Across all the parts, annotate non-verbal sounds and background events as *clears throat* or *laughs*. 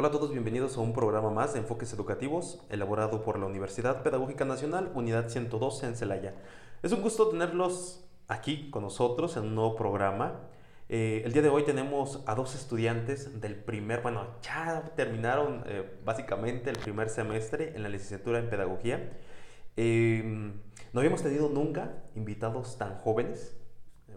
Hola a todos, bienvenidos a un programa más de Enfoques Educativos, elaborado por la Universidad Pedagógica Nacional, Unidad 112 en Celaya. Es un gusto tenerlos aquí con nosotros en un nuevo programa. Eh, el día de hoy tenemos a dos estudiantes del primer, bueno, ya terminaron eh, básicamente el primer semestre en la licenciatura en Pedagogía. Eh, no habíamos tenido nunca invitados tan jóvenes,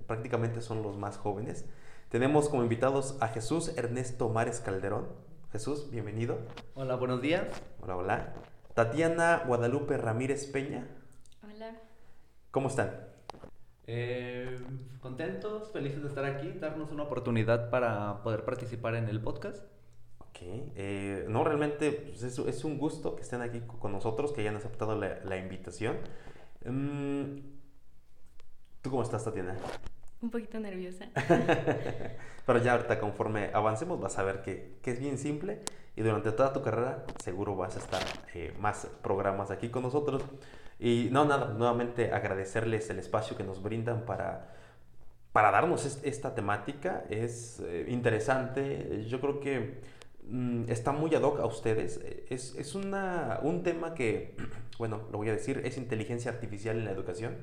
prácticamente son los más jóvenes. Tenemos como invitados a Jesús Ernesto Mares Calderón. Jesús, bienvenido. Hola, buenos días. Hola, hola. Tatiana Guadalupe Ramírez Peña. Hola. ¿Cómo están? Eh, contentos, felices de estar aquí, darnos una oportunidad para poder participar en el podcast. Ok. Eh, no, realmente pues, es, es, un gusto que estén aquí con nosotros, que hayan aceptado la, la invitación. Um, ¿Tú cómo estás, Tatiana? Un poquito nerviosa. *laughs* Pero ya ahorita conforme avancemos vas a ver que, que, es bien simple y durante toda tu carrera seguro vas a estar eh, más programas aquí con nosotros. Y no, nada, nuevamente agradecerles el espacio que nos brindan para, para darnos es, esta temática. Es eh, interesante, yo creo que mm, está muy ad hoc a ustedes. Es, es una, un tema que, *clears throat* bueno, lo voy a decir, es inteligencia artificial en la educación.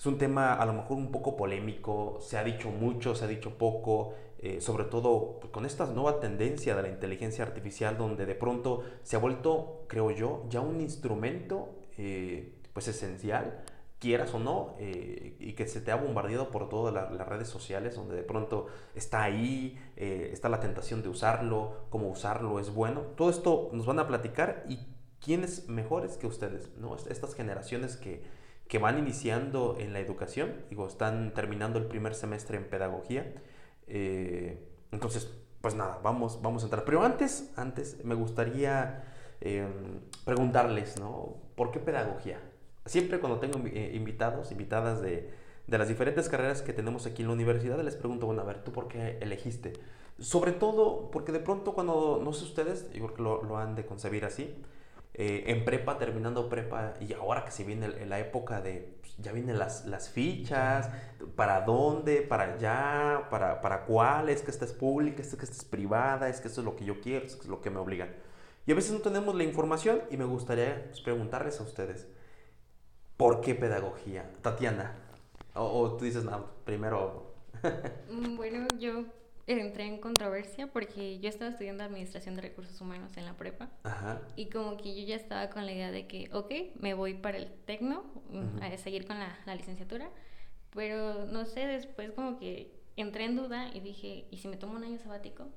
Es un tema a lo mejor un poco polémico, se ha dicho mucho, se ha dicho poco, eh, sobre todo con esta nueva tendencia de la inteligencia artificial donde de pronto se ha vuelto, creo yo, ya un instrumento eh, pues esencial, quieras o no, eh, y que se te ha bombardeado por todas la, las redes sociales, donde de pronto está ahí, está la tentación de usarlo, cómo usarlo es bueno. Todo esto nos van a platicar y quiénes mejores que ustedes, ¿no? Estas generaciones que que van iniciando en la educación, digo, están terminando el primer semestre en pedagogía. Eh, entonces, pues nada, vamos, vamos a entrar. Pero antes, antes me gustaría eh, preguntarles, ¿no? ¿Por qué pedagogía? Siempre cuando tengo eh, invitados, invitadas de, las diferentes carreras que tenemos aquí en la universidad, les pregunto, bueno, a ver, ¿tú por qué elegiste? Sobre todo porque de pronto cuando, no sé ustedes, yo que lo han de concebir así, eh, en prepa, terminando prepa, y ahora que se viene la época de, ya vienen las, las fichas, para dónde, para allá, para, para cuál, es que esta es pública, es que esta es privada, es que esto es lo que yo quiero, es, lo que me obligan. Y a veces no tenemos la información y me gustaría pues, preguntarles a ustedes, ¿por qué pedagogía? Tatiana, o, o tú dices, no, primero... bueno, yo entré en controversia porque yo estaba estudiando administración de recursos humanos en la prepa Ajá. y como que yo ya estaba con la idea de que, ok, me voy para el tecno uh -huh. a seguir con la, la, licenciatura, pero no sé, después como que entré en duda y dije, ¿y si me tomo un año sabático?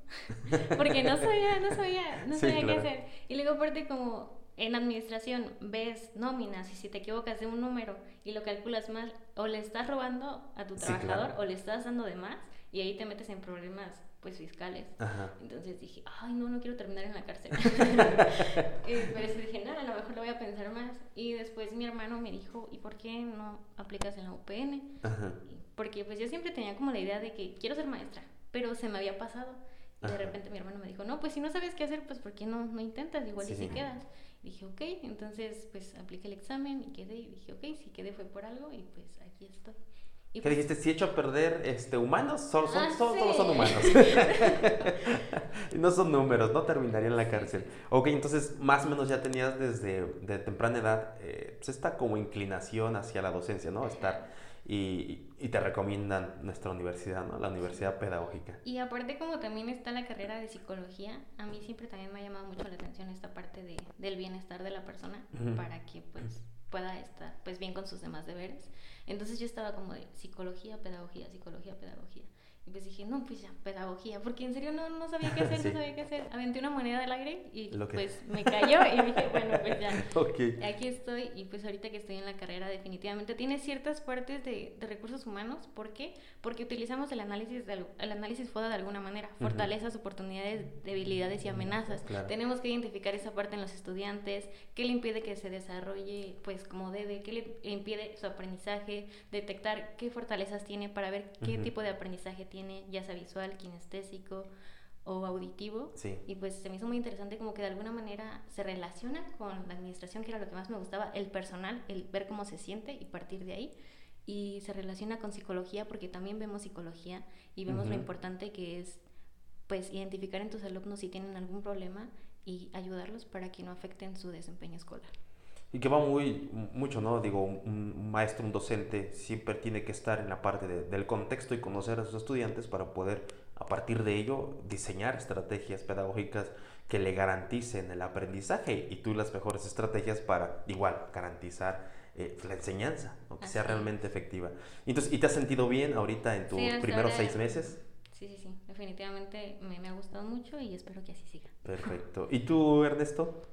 *laughs* porque no sabía, no sabía, no sabía sí, claro. qué hacer. Y luego aparte como en administración ves nóminas y si te equivocas de un número y lo calculas mal, o le estás robando a tu trabajador sí, claro. o le estás dando de más y ahí te metes en problemas pues fiscales. Ajá. Entonces dije, ay, no, no quiero terminar en la cárcel. *laughs* *laughs* por eso dije, no, a lo mejor lo voy a pensar más. Y después mi hermano me dijo, ¿y por qué no aplicas en la UPN? Ajá. Porque pues yo siempre tenía como la idea de que quiero ser maestra, pero se me había pasado. Y de repente mi hermano me dijo, no, pues si no sabes qué hacer, pues ¿por qué no, no intentas? Igual sí. y si quedas. Y dije, ok, entonces pues apliqué el examen y quedé. Y dije, ok, si quedé fue por algo y pues aquí estoy. ¿Qué pues, dijiste? Si he hecho a perder este, humanos, solo son, ah, solo, sí. solo son humanos. *laughs* *laughs* no son números, no terminaría en la cárcel. Ok, entonces más o menos ya tenías desde de temprana edad eh, pues esta como inclinación hacia la docencia, ¿no? Estar y, y, te recomiendan nuestra universidad, ¿no? La Universidad Pedagógica. Y aparte como también está la carrera de psicología, a mí siempre también me ha llamado mucho la atención esta parte de, del bienestar de la persona uh -huh. para que pues pueda estar pues bien con sus demás deberes. Entonces yo estaba como de psicología, pedagogía, psicología, pedagogía. Y pues dije, no, pues ya, pedagogía, porque en serio no, no sabía qué *laughs* hacer, sí. no sabía qué hacer. Aventé una moneda del aire y que... pues me cayó y dije, *laughs* bueno, pues ya, okay. aquí estoy. Y pues ahorita que estoy en la carrera definitivamente tiene ciertas partes de, de recursos humanos. ¿Por qué? Porque utilizamos el análisis, de, el análisis FODA de alguna manera, fortalezas, uh -huh. oportunidades, debilidades y amenazas. Claro. Tenemos que identificar esa parte en los estudiantes, qué le impide que se desarrolle pues como debe, qué le impide su aprendizaje, detectar qué fortalezas tiene para ver qué uh -huh. tipo de aprendizaje tiene, ya sea visual, kinestésico o auditivo. Sí. Y pues se me hizo muy interesante como que de alguna manera se relaciona con la administración, que era lo que más me gustaba, el personal, el ver cómo se siente y partir de ahí. Y se relaciona con psicología porque también vemos psicología y vemos uh -huh. lo importante que es pues identificar en tus alumnos si tienen algún problema y ayudarlos para que no afecten su desempeño escolar. Y que va muy, mucho, ¿no? Digo, un maestro, un docente siempre tiene que estar en la parte del contexto y conocer a sus estudiantes para poder, a partir de ello, diseñar estrategias pedagógicas que le garanticen el aprendizaje y tú las mejores estrategias para, igual, garantizar eh, la enseñanza, que sea realmente efectiva. Entonces, ¿Y te has sentido bien ahorita en tus primeros seis meses? Sí, sí, sí. Definitivamente me, me ha gustado mucho y espero que así siga. Perfecto. ¿Y tú, Ernesto?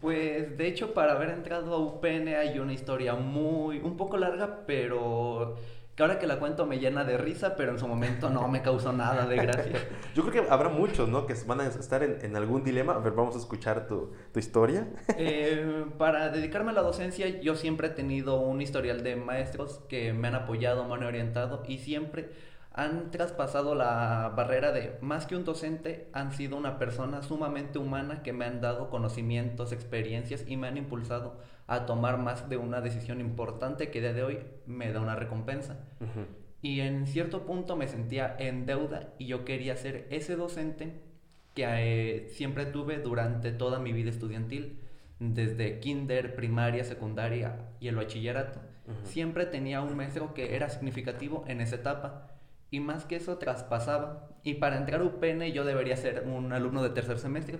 Pues de hecho para haber entrado a UPN hay una historia muy, un poco larga, pero que ahora que la cuento me llena de risa, pero en su momento no me causó nada de gracia. *laughs* Yo creo que habrá muchos, ¿no? Que van a estar en, algún dilema. A ver, vamos a escuchar tu, tu historia. *laughs* Eh, para dedicarme a la docencia, yo siempre he tenido un historial de maestros que me han apoyado, me han orientado y siempre han traspasado la barrera de más que un docente, han sido una persona sumamente humana que me han dado conocimientos, experiencias y me han impulsado a tomar más de una decisión importante que día de hoy me da una recompensa. Y en cierto punto me sentía en deuda y yo quería ser ese docente que eh, siempre tuve durante toda mi vida estudiantil, desde kinder, primaria, secundaria y el bachillerato. Siempre tenía un maestro que era significativo en esa etapa y más que eso traspasaba. Y para entrar a UPN yo debería ser un alumno de tercer semestre,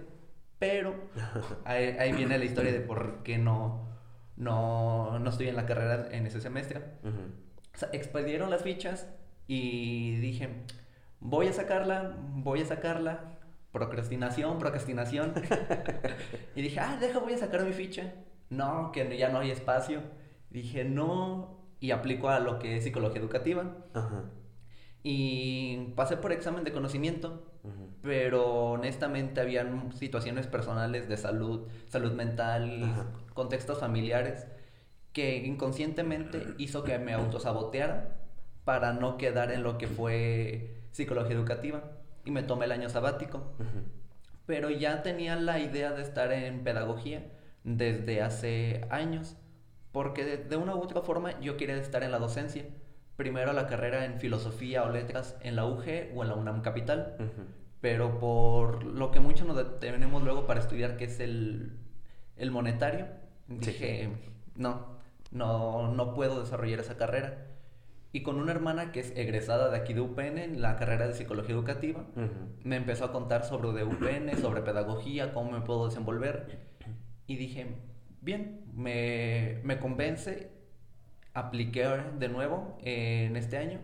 pero *laughs* ahí, viene la historia de por qué no, no, no estoy en la carrera en ese semestre. o sea, expedieron las fichas y dije, voy a sacarla, voy a sacarla. Procrastinación, procrastinación. *laughs* y dije, ah, deja, voy a sacar mi ficha. No, que ya no hay espacio. Dije, no, y aplico a lo que es psicología educativa. Ajá. Y pasé por examen de conocimiento, pero honestamente habían situaciones personales de salud, salud mental, contextos familiares, que inconscientemente *clears throat* hizo que me autosaboteara para no quedar en lo que fue psicología educativa. Y me tomé el año sabático. Pero ya tenía la idea de estar en pedagogía desde hace años, porque de una u otra forma yo quería estar en la docencia primero la carrera en filosofía o letras en la UG o en la UNAM Capital. Pero por lo que mucho nos tenemos luego para estudiar, que es el, el monetario, dije, no, no, no puedo desarrollar esa carrera. Y con una hermana que es egresada de aquí de UPN, en la carrera de psicología educativa, me empezó a contar sobre de UPN, sobre pedagogía, cómo me puedo desenvolver. Y dije, bien, me, me convence apliqué de nuevo en este año,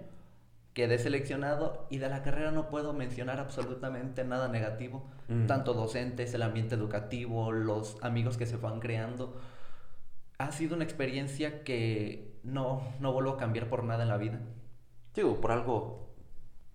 quedé seleccionado y de la carrera no puedo mencionar absolutamente nada negativo, mm. tanto docentes, el ambiente educativo, los amigos que se van creando. Ha sido una experiencia que no, no vuelvo a cambiar por nada en la vida. Digo, por algo,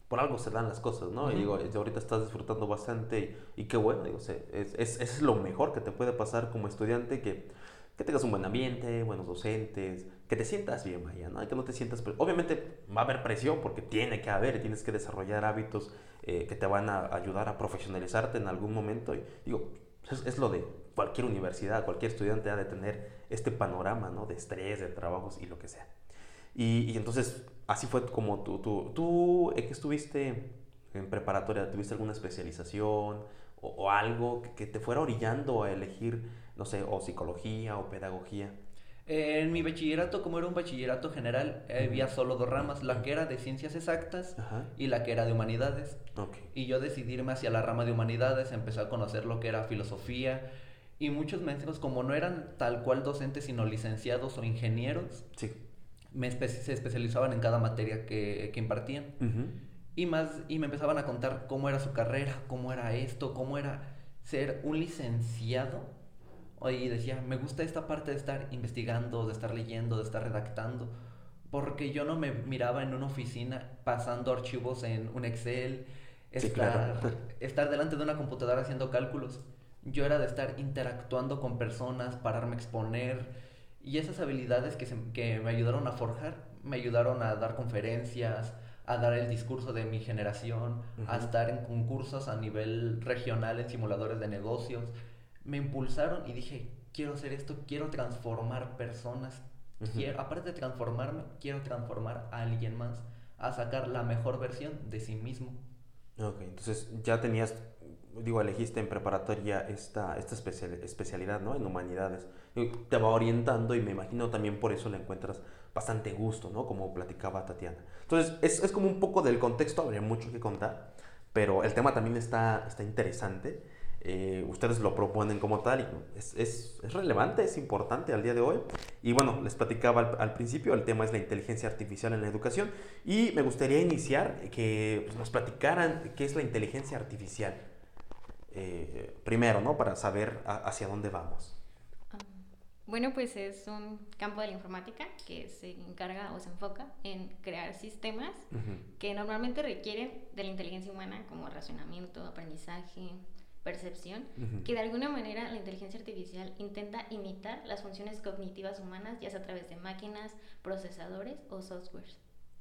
por algo se dan las cosas, ¿no? Y digo, ahorita estás disfrutando bastante y, qué bueno, digo, es, es, es, lo mejor que te puede pasar como estudiante, que, que tengas un buen ambiente, buenos docentes, que te sientas bien, vaya, ¿no? Que no te sientas... Obviamente va a haber presión porque tiene que haber, tienes que desarrollar hábitos eh, que te van a ayudar a profesionalizarte en algún momento. Y digo, es, lo de cualquier universidad, cualquier estudiante ha de tener este panorama, ¿no? De estrés, de trabajos y lo que sea. Y, y entonces, así fue como tú, tú, tú eh, que estuviste en preparatoria, ¿tuviste alguna especialización o, o algo que, que te fuera orillando a elegir, no sé, o psicología o pedagogía? En mi bachillerato, como era un bachillerato general, había solo dos ramas, la que era de ciencias exactas y la que era de humanidades. Y yo decidí irme hacia la rama de humanidades, empecé a conocer lo que era filosofía y muchos maestros, como no eran tal cual docentes, sino licenciados o ingenieros, me se especializaban en cada materia que, que impartían. Y, más, y me empezaban a contar cómo era su carrera, cómo era esto, cómo era ser un licenciado y decía, me gusta esta parte de estar investigando, de estar leyendo, de estar redactando, porque yo no me miraba en una oficina pasando archivos en un Excel, estar, *laughs* estar delante de una computadora haciendo cálculos. Yo era de estar interactuando con personas, pararme a exponer, y esas habilidades que, que me ayudaron a forjar, me ayudaron a dar conferencias, a dar el discurso de mi generación, a estar en concursos a nivel regional en simuladores de negocios me impulsaron y dije, quiero hacer esto, quiero transformar personas. quiero, aparte de transformarme, quiero transformar a alguien más, a sacar la mejor versión de sí mismo. Ok, entonces ya tenías, digo, elegiste en preparatoria esta, esta especial, especialidad, ¿no? En humanidades. Te va orientando y me imagino también por eso le encuentras bastante gusto, ¿no? Como platicaba Tatiana. Entonces, es, es como un poco del contexto, habría mucho que contar, pero el tema también está, está interesante. Eh, ustedes lo proponen como tal y es, es, es, relevante, es importante al día de hoy. Y bueno, les platicaba al, al, principio, el tema es la inteligencia artificial en la educación y me gustaría iniciar que pues, nos platicaran qué es la inteligencia artificial. Eh, primero, ¿no? Para saber a, hacia dónde vamos. Bueno, pues es un campo de la informática que se encarga o se enfoca en crear sistemas uh -huh. que normalmente requieren de la inteligencia humana como razonamiento, aprendizaje, percepción, uh -huh. que de alguna manera la inteligencia artificial intenta imitar las funciones cognitivas humanas, ya sea a través de máquinas, procesadores o softwares.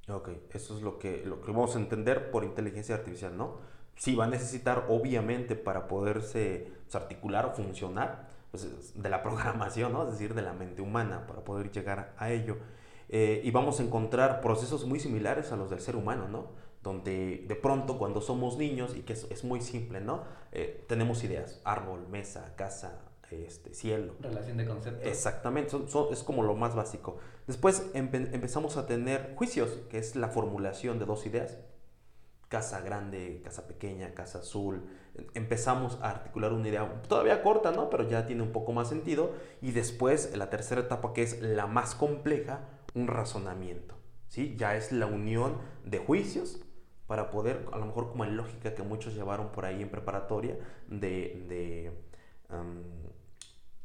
Ok, eso es lo que, lo que vamos a entender por inteligencia artificial, ¿no? Sí, va a necesitar, obviamente, para poderse pues, articular o funcionar, pues, de la *laughs* programación, ¿no? es decir, de la mente humana, para poder llegar a ello. Eh, y vamos a encontrar procesos muy similares a los del ser humano, ¿no? Donde de pronto cuando somos niños, y que es, es muy simple, ¿no? Eh, tenemos ideas, árbol, mesa, casa, este, cielo. Relación de conceptos. Exactamente, son, son, es como lo más básico. Después empe empezamos a tener juicios, que es la formulación de dos ideas. Casa grande, casa pequeña, casa azul. Empezamos a articular una idea todavía corta, ¿no? Pero ya tiene un poco más sentido. Y después, la tercera etapa, que es la más compleja, un razonamiento. ¿Sí? Ya es la unión de juicios para poder, a lo mejor como en lógica que muchos llevaron por ahí en preparatoria, de, de,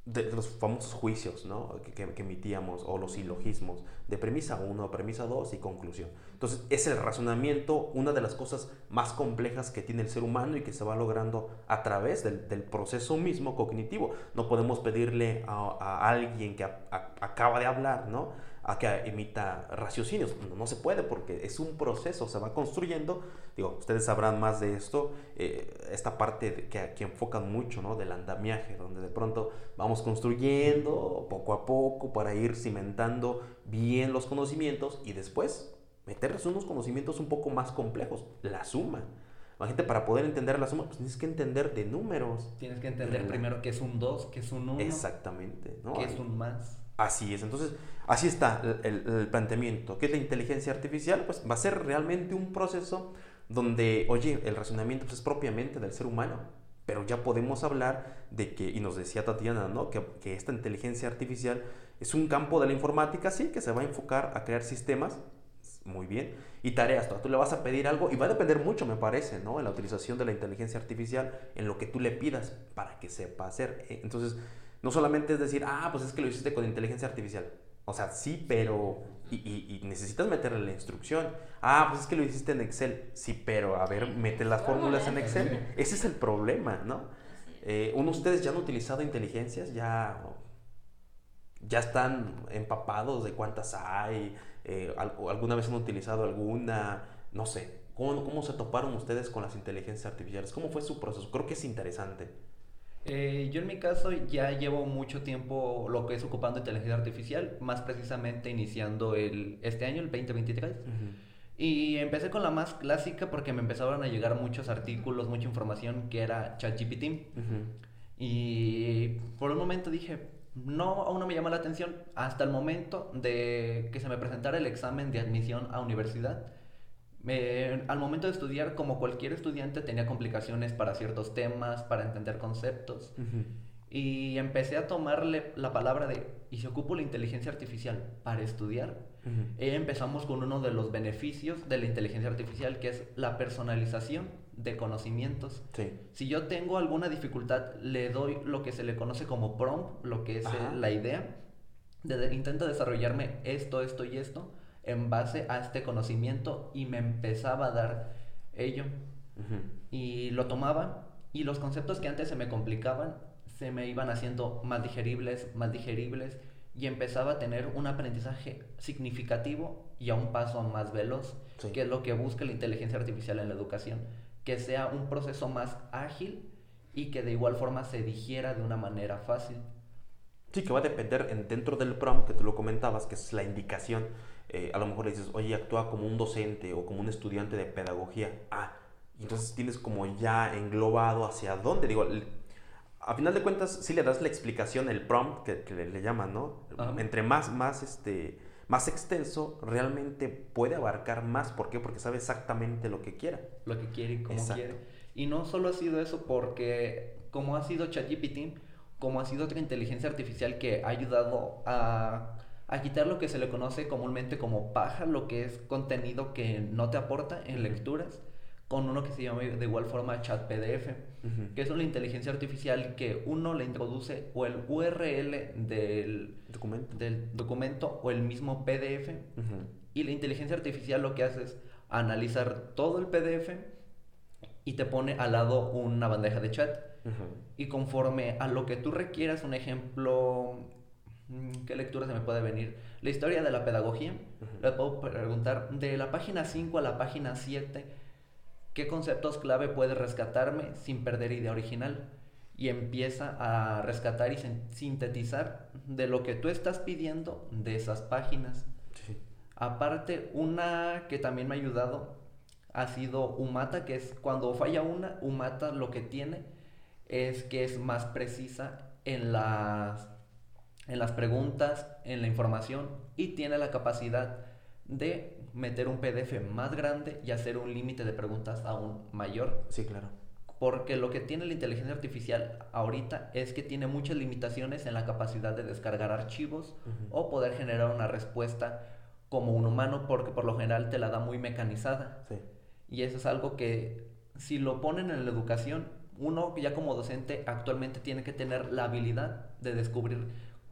de los famosos juicios ¿no? que, que, emitíamos, o los silogismos, de premisa 1, premisa 2 y conclusión. Entonces, es el razonamiento una de las cosas más complejas que tiene el ser humano y que se va logrando a través del, del proceso mismo cognitivo. No podemos pedirle a, alguien que acaba de hablar, ¿no? A que emita raciocinios. No, no, se puede porque es un proceso, se va construyendo. Digo, ustedes sabrán más de esto, eh, esta parte que, que enfocan mucho, ¿no? Del andamiaje, donde de pronto vamos construyendo poco a poco para ir cimentando bien los conocimientos y después meterles unos conocimientos un poco más complejos, la suma. Imagínate, para poder entender la suma, pues tienes que entender de números. Tienes que entender primero qué es un 2, qué es un 1. Exactamente. ¿no? Qué es un más. Así es, entonces así está el, planteamiento. ¿Qué es la inteligencia artificial? Pues va a ser realmente un proceso donde, oye, el razonamiento pues, es propiamente del ser humano, pero ya podemos hablar de que, y nos decía Tatiana, ¿no? Que esta inteligencia artificial es un campo de la informática, sí, que se va a enfocar a crear sistemas, muy bien, y tareas. Tú le vas a pedir algo y va a depender mucho, me parece, ¿no? En la utilización de la inteligencia artificial, en lo que tú le pidas para que sepa hacer. Entonces, no solamente es decir, ah, pues es que lo hiciste con inteligencia artificial. O sea, sí, pero... Y, y, y, necesitas meterle la instrucción. Ah, pues es que lo hiciste en Excel. Sí, pero a ver, mete las fórmulas en Excel. Ese es el problema, ¿no? Eh, uno, ustedes ya han utilizado inteligencias, ya, ya están empapados de cuántas hay. Eh, alguna vez han utilizado alguna, no sé. ¿Cómo, ¿Cómo se toparon ustedes con las inteligencias artificiales? ¿Cómo fue su proceso? Creo que es interesante. Eh, yo en mi caso ya llevo mucho tiempo lo que es ocupando inteligencia artificial, más precisamente iniciando el, este año, el 2023. Uh -huh. Y empecé con la más clásica porque me empezaron a llegar muchos artículos, mucha información que era ChatGPT. Uh -huh. Y por un momento dije, no, aún no me llama la atención. Hasta el momento de que se me presentara el examen de admisión a universidad. Eh, al momento de estudiar, como cualquier estudiante, tenía complicaciones para ciertos temas, para entender conceptos. Uh -huh. Y empecé a tomarle la palabra de, ¿y si ocupo la inteligencia artificial para estudiar? Uh -huh. eh, empezamos con uno de los beneficios de la inteligencia artificial, que es la personalización de conocimientos. Sí. Si yo tengo alguna dificultad, le doy lo que se le conoce como prompt, lo que es Ajá. la idea. De, intenta desarrollarme esto, esto y esto en base a este conocimiento y me empezaba a dar ello. Uh -huh. Y lo tomaba y los conceptos que antes se me complicaban se me iban haciendo más digeribles, más digeribles y empezaba a tener un aprendizaje significativo y a un paso más veloz, sí. que es lo que busca la inteligencia artificial en la educación, que sea un proceso más ágil y que de igual forma se digiera de una manera fácil. Sí, que va a depender en, dentro del prompt que tú lo comentabas, que es la indicación eh, a lo mejor le dices, oye, actúa como un docente o como un estudiante de pedagogía. Ah, entonces tienes como ya englobado hacia dónde. Digo, a final de cuentas, sí le das la explicación, el prompt que, le, llaman, ¿no? Entre más, más, este, más extenso, realmente puede abarcar más. ¿Por qué? Porque sabe exactamente lo que quiera. Lo que quiere y cómo quiere. Y no solo ha sido eso, porque como ha sido ChatGPT, como ha sido otra inteligencia artificial que ha ayudado a, a, quitar lo que se le conoce comúnmente como paja, lo que es contenido que no te aporta en lecturas con uno que se llama de igual forma chat PDF, que es una inteligencia artificial que uno le introduce o el URL del documento, del documento o el mismo PDF y la inteligencia artificial lo que hace es analizar todo el PDF y te pone al lado una bandeja de chat. Y conforme a lo que tú requieras, un ejemplo, ¿qué lectura se me puede venir? La historia de la pedagogía, le puedo preguntar de la página 5 a la página 7 ¿Qué conceptos clave puede rescatarme sin perder idea original? Y empieza a rescatar y sintetizar de lo que tú estás pidiendo de esas páginas. Aparte, una que también me ha ayudado ha sido Umata, que es cuando falla una, Umata lo que tiene es que es más precisa en las, en las preguntas, en la información y tiene la capacidad de meter un PDF más grande y hacer un límite de preguntas aún mayor. Sí, claro. Porque lo que tiene la inteligencia artificial ahorita es que tiene muchas limitaciones en la capacidad de descargar archivos o poder generar una respuesta como un humano, porque por lo general te la da muy mecanizada. Sí. Y eso es algo que si lo ponen en la educación, uno ya como docente actualmente tiene que tener la habilidad de descubrir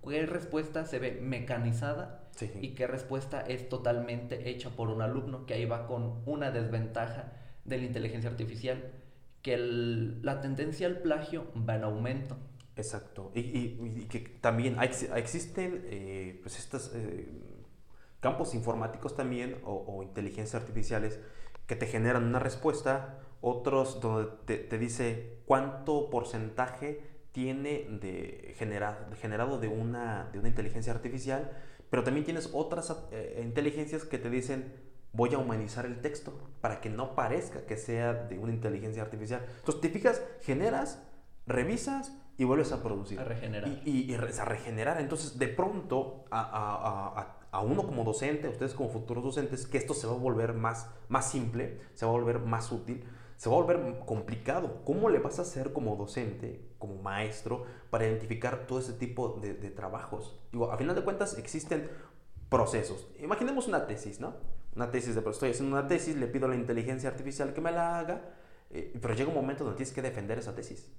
qué respuesta se ve mecanizada y qué respuesta es totalmente hecha por un alumno, que ahí va con una desventaja de la inteligencia artificial, que la tendencia al plagio va en aumento. Exacto. Y, que también existen eh, pues estos eh, campos informáticos también o, inteligencias artificiales que te generan una respuesta, otros donde te, dice cuánto porcentaje tiene de, generado de una, de una inteligencia artificial pero también tienes otras eh, inteligencias que te dicen, voy a humanizar el texto para que no parezca que sea de una inteligencia artificial. Entonces, te fijas, generas, revisas y vuelves a producir. A regenerar. Y, a regenerar. Entonces, de pronto, a, a, uno como docente, ustedes como futuros docentes, que esto se va a volver más, más simple, se va a volver más útil se va a volver complicado. ¿Cómo le vas a hacer como docente, como maestro, para identificar todo ese tipo de, trabajos? Digo, a final de cuentas existen procesos. Imaginemos una tesis, ¿no? Una tesis de, estoy haciendo una tesis, le pido a la inteligencia artificial que me la haga, eh, pero llega un momento donde tienes que defender esa tesis.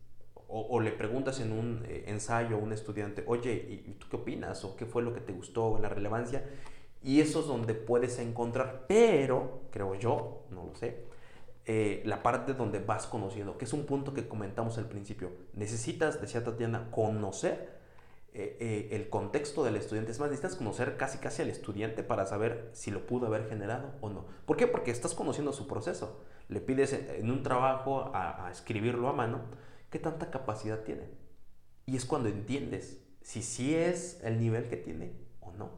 O, le preguntas en un eh, ensayo a un estudiante, oye, ¿y tú qué opinas? ¿O qué fue lo que te gustó? ¿La relevancia? Y eso es donde puedes encontrar, pero, creo yo, no lo sé, eh, la parte donde vas conociendo, que es un punto que comentamos al principio. Necesitas, decía Tatiana, conocer eh, eh, el contexto del estudiante. Es más, necesitas conocer casi casi al estudiante para saber si lo pudo haber generado o no. ¿Por qué? Porque estás conociendo su proceso. Le pides en un trabajo a, escribirlo a mano, ¿qué tanta capacidad tiene? Y es cuando entiendes si sí es el nivel que tiene o no.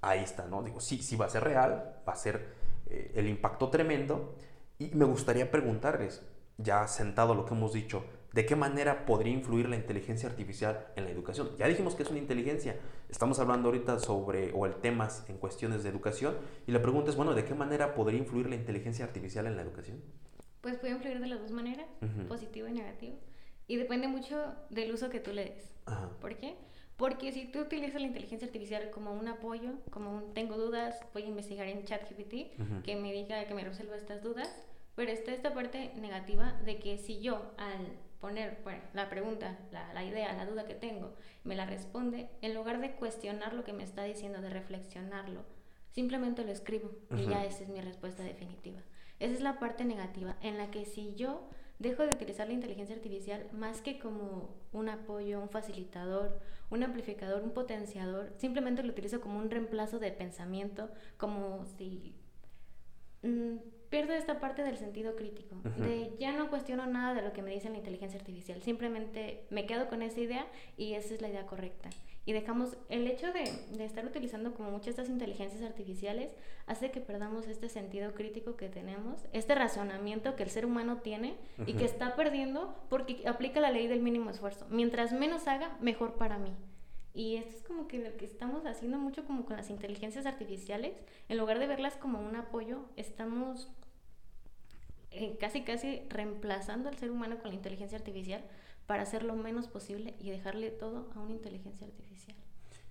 Ahí está, ¿no? Digo, sí, sí va a ser real, va a ser eh, el impacto tremendo. Y me gustaría preguntarles, ya sentado lo que hemos dicho, ¿de qué manera podría influir la inteligencia artificial en la educación? Ya dijimos que es una inteligencia, estamos hablando ahorita sobre, o el temas en cuestiones de educación, y la pregunta es, bueno, ¿de qué manera podría influir la inteligencia artificial en la educación? Pues puede influir de las dos maneras, positivo y negativo, y depende mucho del uso que tú le des. ¿Por qué? Porque si tú utilizas la inteligencia artificial como un apoyo, como un tengo dudas, voy a investigar en ChatGPT que me diga que me resuelva estas dudas, pero está esta parte negativa de que si yo al poner la pregunta, la, la, idea, la duda que tengo, me la responde, en lugar de cuestionar lo que me está diciendo, de reflexionarlo, simplemente lo escribo y ya esa es mi respuesta definitiva. Esa es la parte negativa en la que si yo dejo de utilizar la inteligencia artificial más que como un apoyo, un facilitador, un amplificador, un potenciador, simplemente lo utilizo como un reemplazo de pensamiento, como si mm, pierdo esta parte del sentido crítico, de ya no cuestiono nada de lo que me dice la inteligencia artificial, simplemente me quedo con esa idea y esa es la idea correcta. Y dejamos, el hecho de, de estar utilizando como muchas estas inteligencias artificiales hace que perdamos este sentido crítico que tenemos, este razonamiento que el ser humano tiene y que está perdiendo porque aplica la ley del mínimo esfuerzo. Mientras menos haga, mejor para mí. Y esto es como que lo que estamos haciendo mucho como con las inteligencias artificiales, en lugar de verlas como un apoyo, estamos eh, casi casi reemplazando al ser humano con la inteligencia artificial para hacer lo menos posible y dejarle todo a una inteligencia artificial.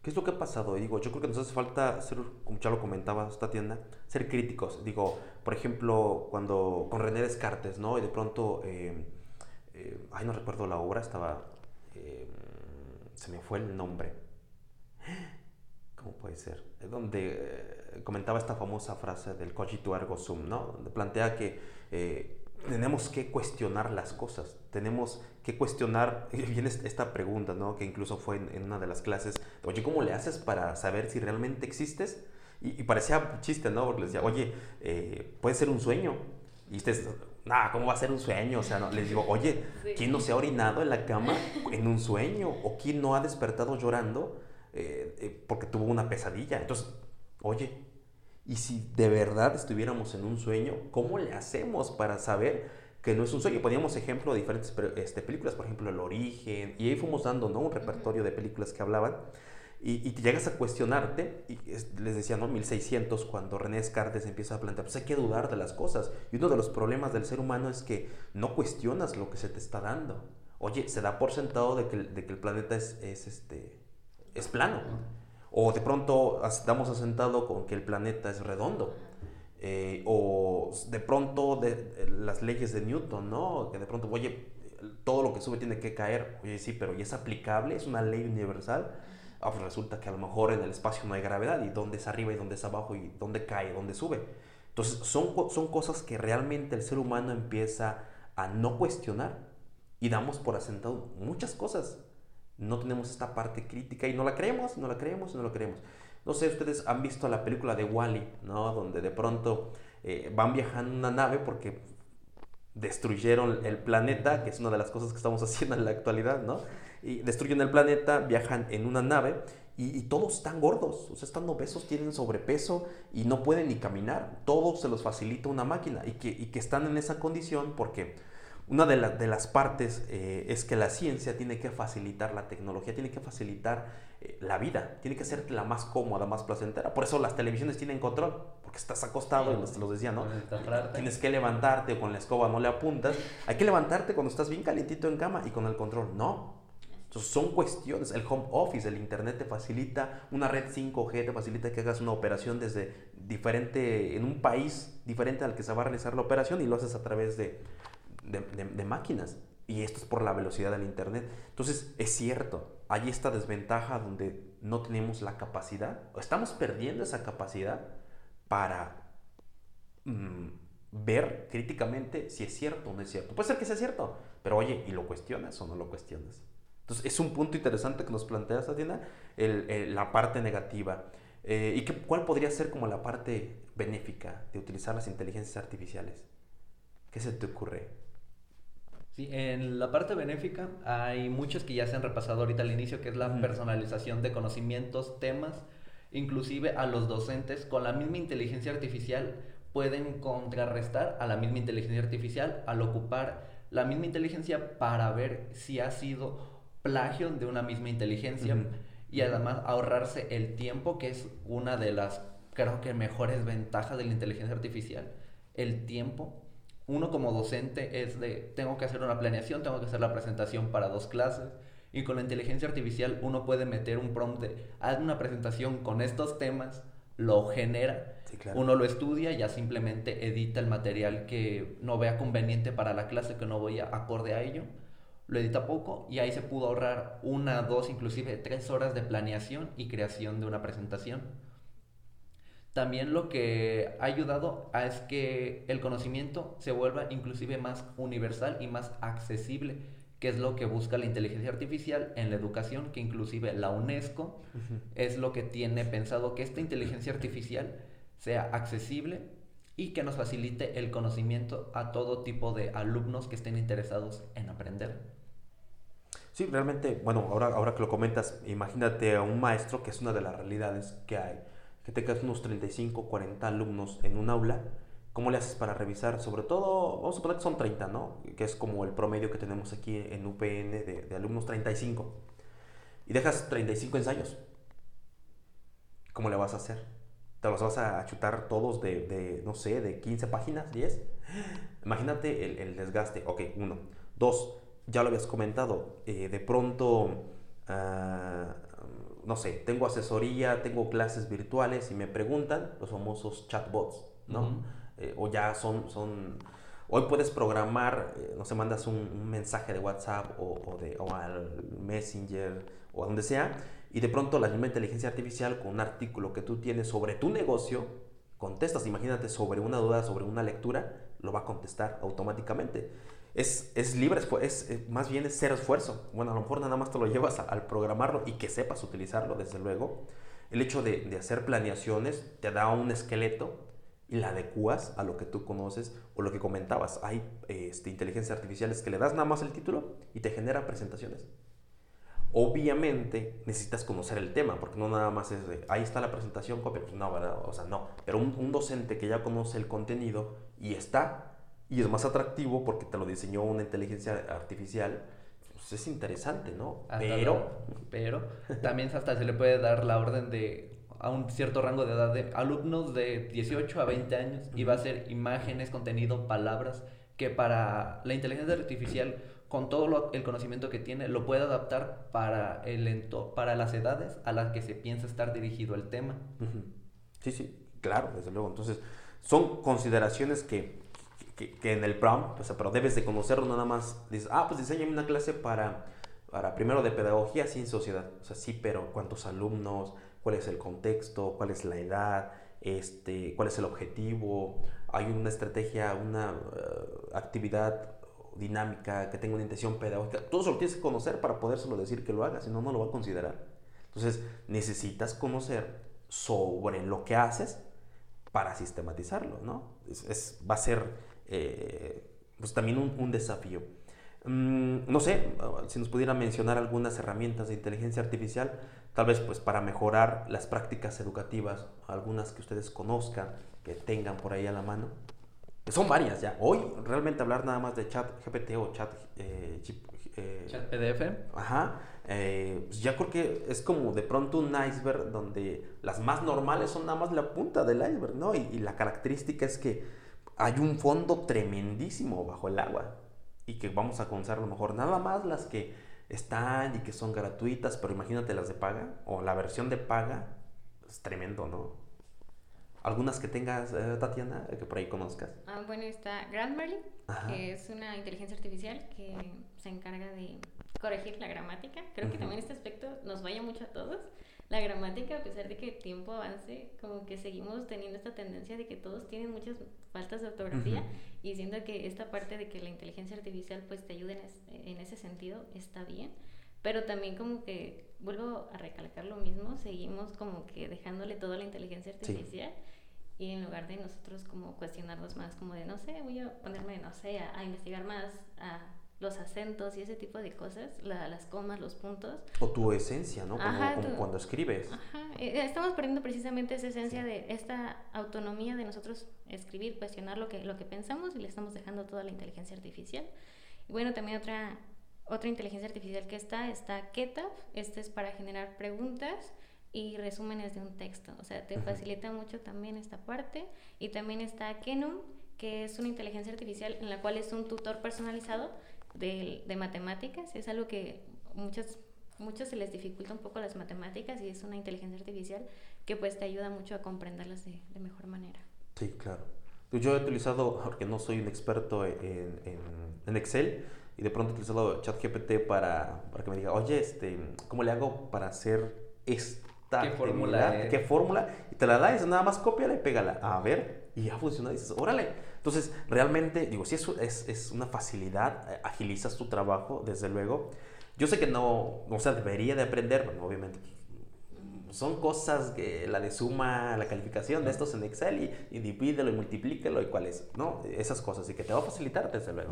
¿Qué es lo que ha pasado? Digo, yo creo que nos hace falta ser, como ya lo comentaba esta tienda, ser críticos. Digo, por ejemplo, cuando con René Descartes, ¿no? Y de pronto, eh, eh, ay, no recuerdo la obra, estaba, se me fue el nombre. ¿Cómo puede ser? Donde comentaba esta famosa frase del cogito ergo sum, ¿no? Donde plantea que eh, tenemos que cuestionar las cosas, tenemos que cuestionar, *laughs* y viene esta pregunta, ¿no? que incluso fue en, una de las clases, oye, ¿cómo le haces para saber si realmente existes? Y, parecía chiste, ¿no? Porque les decía, oye, eh, puede ser un sueño. Y ustedes, nada, ¿cómo va a ser un sueño? O sea, no, les digo, oye, ¿quién no se ha orinado en la cama en un sueño? ¿O quién no ha despertado llorando eh, porque tuvo una pesadilla? Entonces, oye, y si de verdad estuviéramos en un sueño, ¿cómo le hacemos para saber que no es un sueño? Poníamos ejemplo de diferentes este, películas, por ejemplo, El Origen, y ahí fuimos dando ¿no? un repertorio de películas que hablaban. Y, y te llegas a cuestionarte, y les decía, ¿no? 1600, cuando René Descartes empieza a plantear, pues hay que dudar de las cosas. Y uno de los problemas del ser humano es que no cuestionas lo que se te está dando. Oye, se da por sentado de que, de que el planeta es, es, este, es plano. O de pronto estamos asentados con que el planeta es redondo. Eh, o de pronto de, las leyes de Newton, ¿no? Que de pronto, oye, todo lo que sube tiene que caer. Oye, sí, pero ¿y es aplicable? ¿Es una ley universal? Ah, pues resulta que a lo mejor en el espacio no hay gravedad y dónde es arriba y dónde es abajo y dónde cae, dónde sube. Entonces son, son cosas que realmente el ser humano empieza a no cuestionar y damos por asentado muchas cosas no tenemos esta parte crítica y no la creemos, no la creemos, no la creemos. No sé, ustedes han visto la película de Wally, ¿no? Donde de pronto eh, van viajando en una nave porque destruyeron el planeta, que es una de las cosas que estamos *laughs* haciendo en la actualidad, ¿no? Y destruyen el planeta, viajan en una nave y, todos están gordos, o sea, están obesos, tienen sobrepeso y no pueden ni caminar. Todo se los facilita una máquina y que, y que están en esa condición porque una de, de las partes eh, es que la ciencia tiene que facilitar la tecnología, tiene que facilitar eh, la vida, tiene que ser la más cómoda, más placentera. Por eso las televisiones tienen control, porque estás acostado, y los, los decía, ¿no? Tienes que levantarte con la escoba no le apuntas. Hay que levantarte cuando estás bien calientito en cama y con el control. No. Entonces son cuestiones. El home office, el internet te facilita, una red 5G te facilita que hagas una operación desde diferente, en un país diferente al que se va a realizar la operación y lo haces a través de de, máquinas. Y esto es por la velocidad del Internet. Entonces, es cierto, hay esta desventaja donde no tenemos la capacidad, o estamos perdiendo esa capacidad para mm, ver críticamente si es cierto o no es cierto. Puede ser que sea cierto, pero oye, ¿y lo cuestionas o no lo cuestionas? Entonces, es un punto interesante que nos plantea Tatiana, el, la parte negativa. Eh, ¿Y qué, cuál podría ser como la parte benéfica de utilizar las inteligencias artificiales? ¿Qué se te ocurre? Sí, en la parte benéfica hay muchos que ya se han repasado ahorita al inicio, que es la personalización de conocimientos, temas, inclusive a los docentes con la misma inteligencia artificial pueden contrarrestar a la misma inteligencia artificial al ocupar la misma inteligencia para ver si ha sido plagio de una misma inteligencia y además ahorrarse el tiempo, que es una de las, creo que, mejores ventajas de la inteligencia artificial, el tiempo uno como docente es de, tengo que hacer una planeación, tengo que hacer la presentación para dos clases. Y con la inteligencia artificial uno puede meter un prompt de, haz una presentación con estos temas, lo genera, uno lo estudia, ya simplemente edita el material que no vea conveniente para la clase, que no voy a acorde a ello, lo edita poco y ahí se pudo ahorrar una, dos, inclusive tres horas de planeación y creación de una presentación. También lo que ha ayudado a es que el conocimiento se vuelva inclusive más universal y más accesible, que es lo que busca la inteligencia artificial en la educación, que inclusive la UNESCO es lo que tiene pensado que esta inteligencia artificial sea accesible y que nos facilite el conocimiento a todo tipo de alumnos que estén interesados en aprender. Sí, realmente, bueno, ahora, ahora que lo comentas, imagínate a un maestro, que es una de las realidades que hay, que tengas unos 35, 40 alumnos en un aula, ¿cómo le haces para revisar? Sobre todo, vamos a suponer que son 30, ¿no? Que es como el promedio que tenemos aquí en UPN de, de alumnos 35. Y dejas 35 ensayos. ¿Cómo le vas a hacer? ¿Te los vas a chutar todos de, de no sé, de 15 páginas, 10? Imagínate el, el desgaste. Ok, uno. Dos, ya lo habías comentado, eh, de pronto, ah, no sé, tengo asesoría, tengo clases virtuales y me preguntan los famosos chatbots, ¿no? Eh, o ya son, son, hoy puedes programar, eh, no sé, mandas un, mensaje de WhatsApp o, de, o al Messenger o a donde sea, y de pronto la misma inteligencia artificial con un artículo que tú tienes sobre tu negocio, contestas, imagínate sobre una duda, sobre una lectura, lo va a contestar automáticamente es, es libre, es, más bien es ser esfuerzo. Bueno, a lo mejor nada más te lo llevas al programarlo y que sepas utilizarlo, desde luego. El hecho de, de, hacer planeaciones te da un esqueleto y la adecuas a lo que tú conoces o lo que comentabas. Hay este, inteligencias artificiales que le das nada más el título y te generan presentaciones. Obviamente necesitas conocer el tema, porque no nada más es de, ahí está la presentación, copia, pues no. O sea, no. Pero un docente que ya conoce el contenido y está y es más atractivo porque te lo diseñó una inteligencia artificial, pues es interesante, ¿no? pero... pero también hasta se le puede dar la orden de a un cierto rango de edad de alumnos de 18 a 20 años y va a ser imágenes, contenido, palabras que para la inteligencia artificial con todo el conocimiento que tiene lo puede adaptar para el para las edades a las que se piensa estar dirigido el tema. Sí, sí, claro, desde luego. Entonces, son consideraciones que que, en el prom, o sea, pero debes de conocerlo nada más. Dices, ah, pues diseñame una clase para, para primero de pedagogía sin sociedad. O sea, sí, pero ¿cuántos alumnos? ¿Cuál es el contexto? ¿Cuál es la edad? Este, ¿Cuál es el objetivo? ¿Hay una estrategia, una eh, actividad dinámica que tenga una intención pedagógica? Todo eso lo tienes que conocer para podérselo decir que lo haga, si no, no lo va a considerar. Entonces, necesitas conocer sobre lo que haces para sistematizarlo, ¿no? es, va a ser eh, pues también un, desafío. Mm, no sé, si nos pudiera mencionar algunas herramientas de inteligencia artificial, tal vez pues para mejorar las prácticas educativas, algunas que ustedes conozcan, que tengan por ahí a la mano. Son varias ya. Hoy realmente hablar nada más de chat GPT o chat... Eh, eh, chat PDF. Ajá. pues ya creo que es como de pronto un iceberg donde las más normales son nada más la punta del iceberg, ¿no? y la característica es que hay un fondo tremendísimo bajo el agua y que vamos a conocer a lo mejor nada más las que están y que son gratuitas, pero imagínate las de paga o la versión de paga, es tremendo, ¿no? ¿Algunas que tengas, eh, Tatiana, que por ahí conozcas? Ah, bueno, está Grammarly, que es una inteligencia artificial que se encarga de corregir la gramática. Creo que también este aspecto nos vaya mucho a todos la gramática, a pesar de que el tiempo avance, como que seguimos teniendo esta tendencia de que todos tienen muchas faltas de ortografía y siento que esta parte de que la inteligencia artificial pues te ayude en, ese sentido está bien, pero también como que vuelvo a recalcar lo mismo, seguimos como que dejándole todo a la inteligencia artificial. Y en lugar de nosotros como cuestionarnos más, como de, no sé, voy a ponerme, no sé, a, a investigar más, a los acentos y ese tipo de cosas, las comas, los puntos. O tu esencia, ¿no? Como, cuando escribes. Ajá. Eh, eh, estamos perdiendo precisamente esa esencia de esta autonomía de nosotros escribir, cuestionar lo que, lo que pensamos y le estamos dejando toda la inteligencia artificial. Y bueno, también otra, otra inteligencia artificial que está, está Ketaf. Este es para generar preguntas y resúmenes de un texto. O sea, te facilita mucho también esta parte. Y también está Kenum, que es una inteligencia artificial en la cual es un tutor personalizado de, de matemáticas. Es algo que muchas muchos se les dificulta un poco las matemáticas y es una inteligencia artificial que pues te ayuda mucho a comprenderlas de, de mejor manera. Sí, claro. Pues yo he utilizado, porque no soy un experto en, en, en Excel, y de pronto he utilizado ChatGPT para, para que me diga, oye, este, ¿cómo le hago para hacer esta ¿Qué fórmula? ¿Qué fórmula? Y te la da y nada más cópiala y pégala. A ver, y ya funciona. Y dices, órale. Entonces, realmente, digo, si es, es, es una facilidad, eh, agilizas tu trabajo, desde luego. Yo sé que no, o sea, debería de aprender, bueno, obviamente son cosas que la de suma, la calificación de estos en Excel y, y divídelo y multiplíquelo y cuál es, ¿no? Esas cosas y que te va a facilitar desde luego.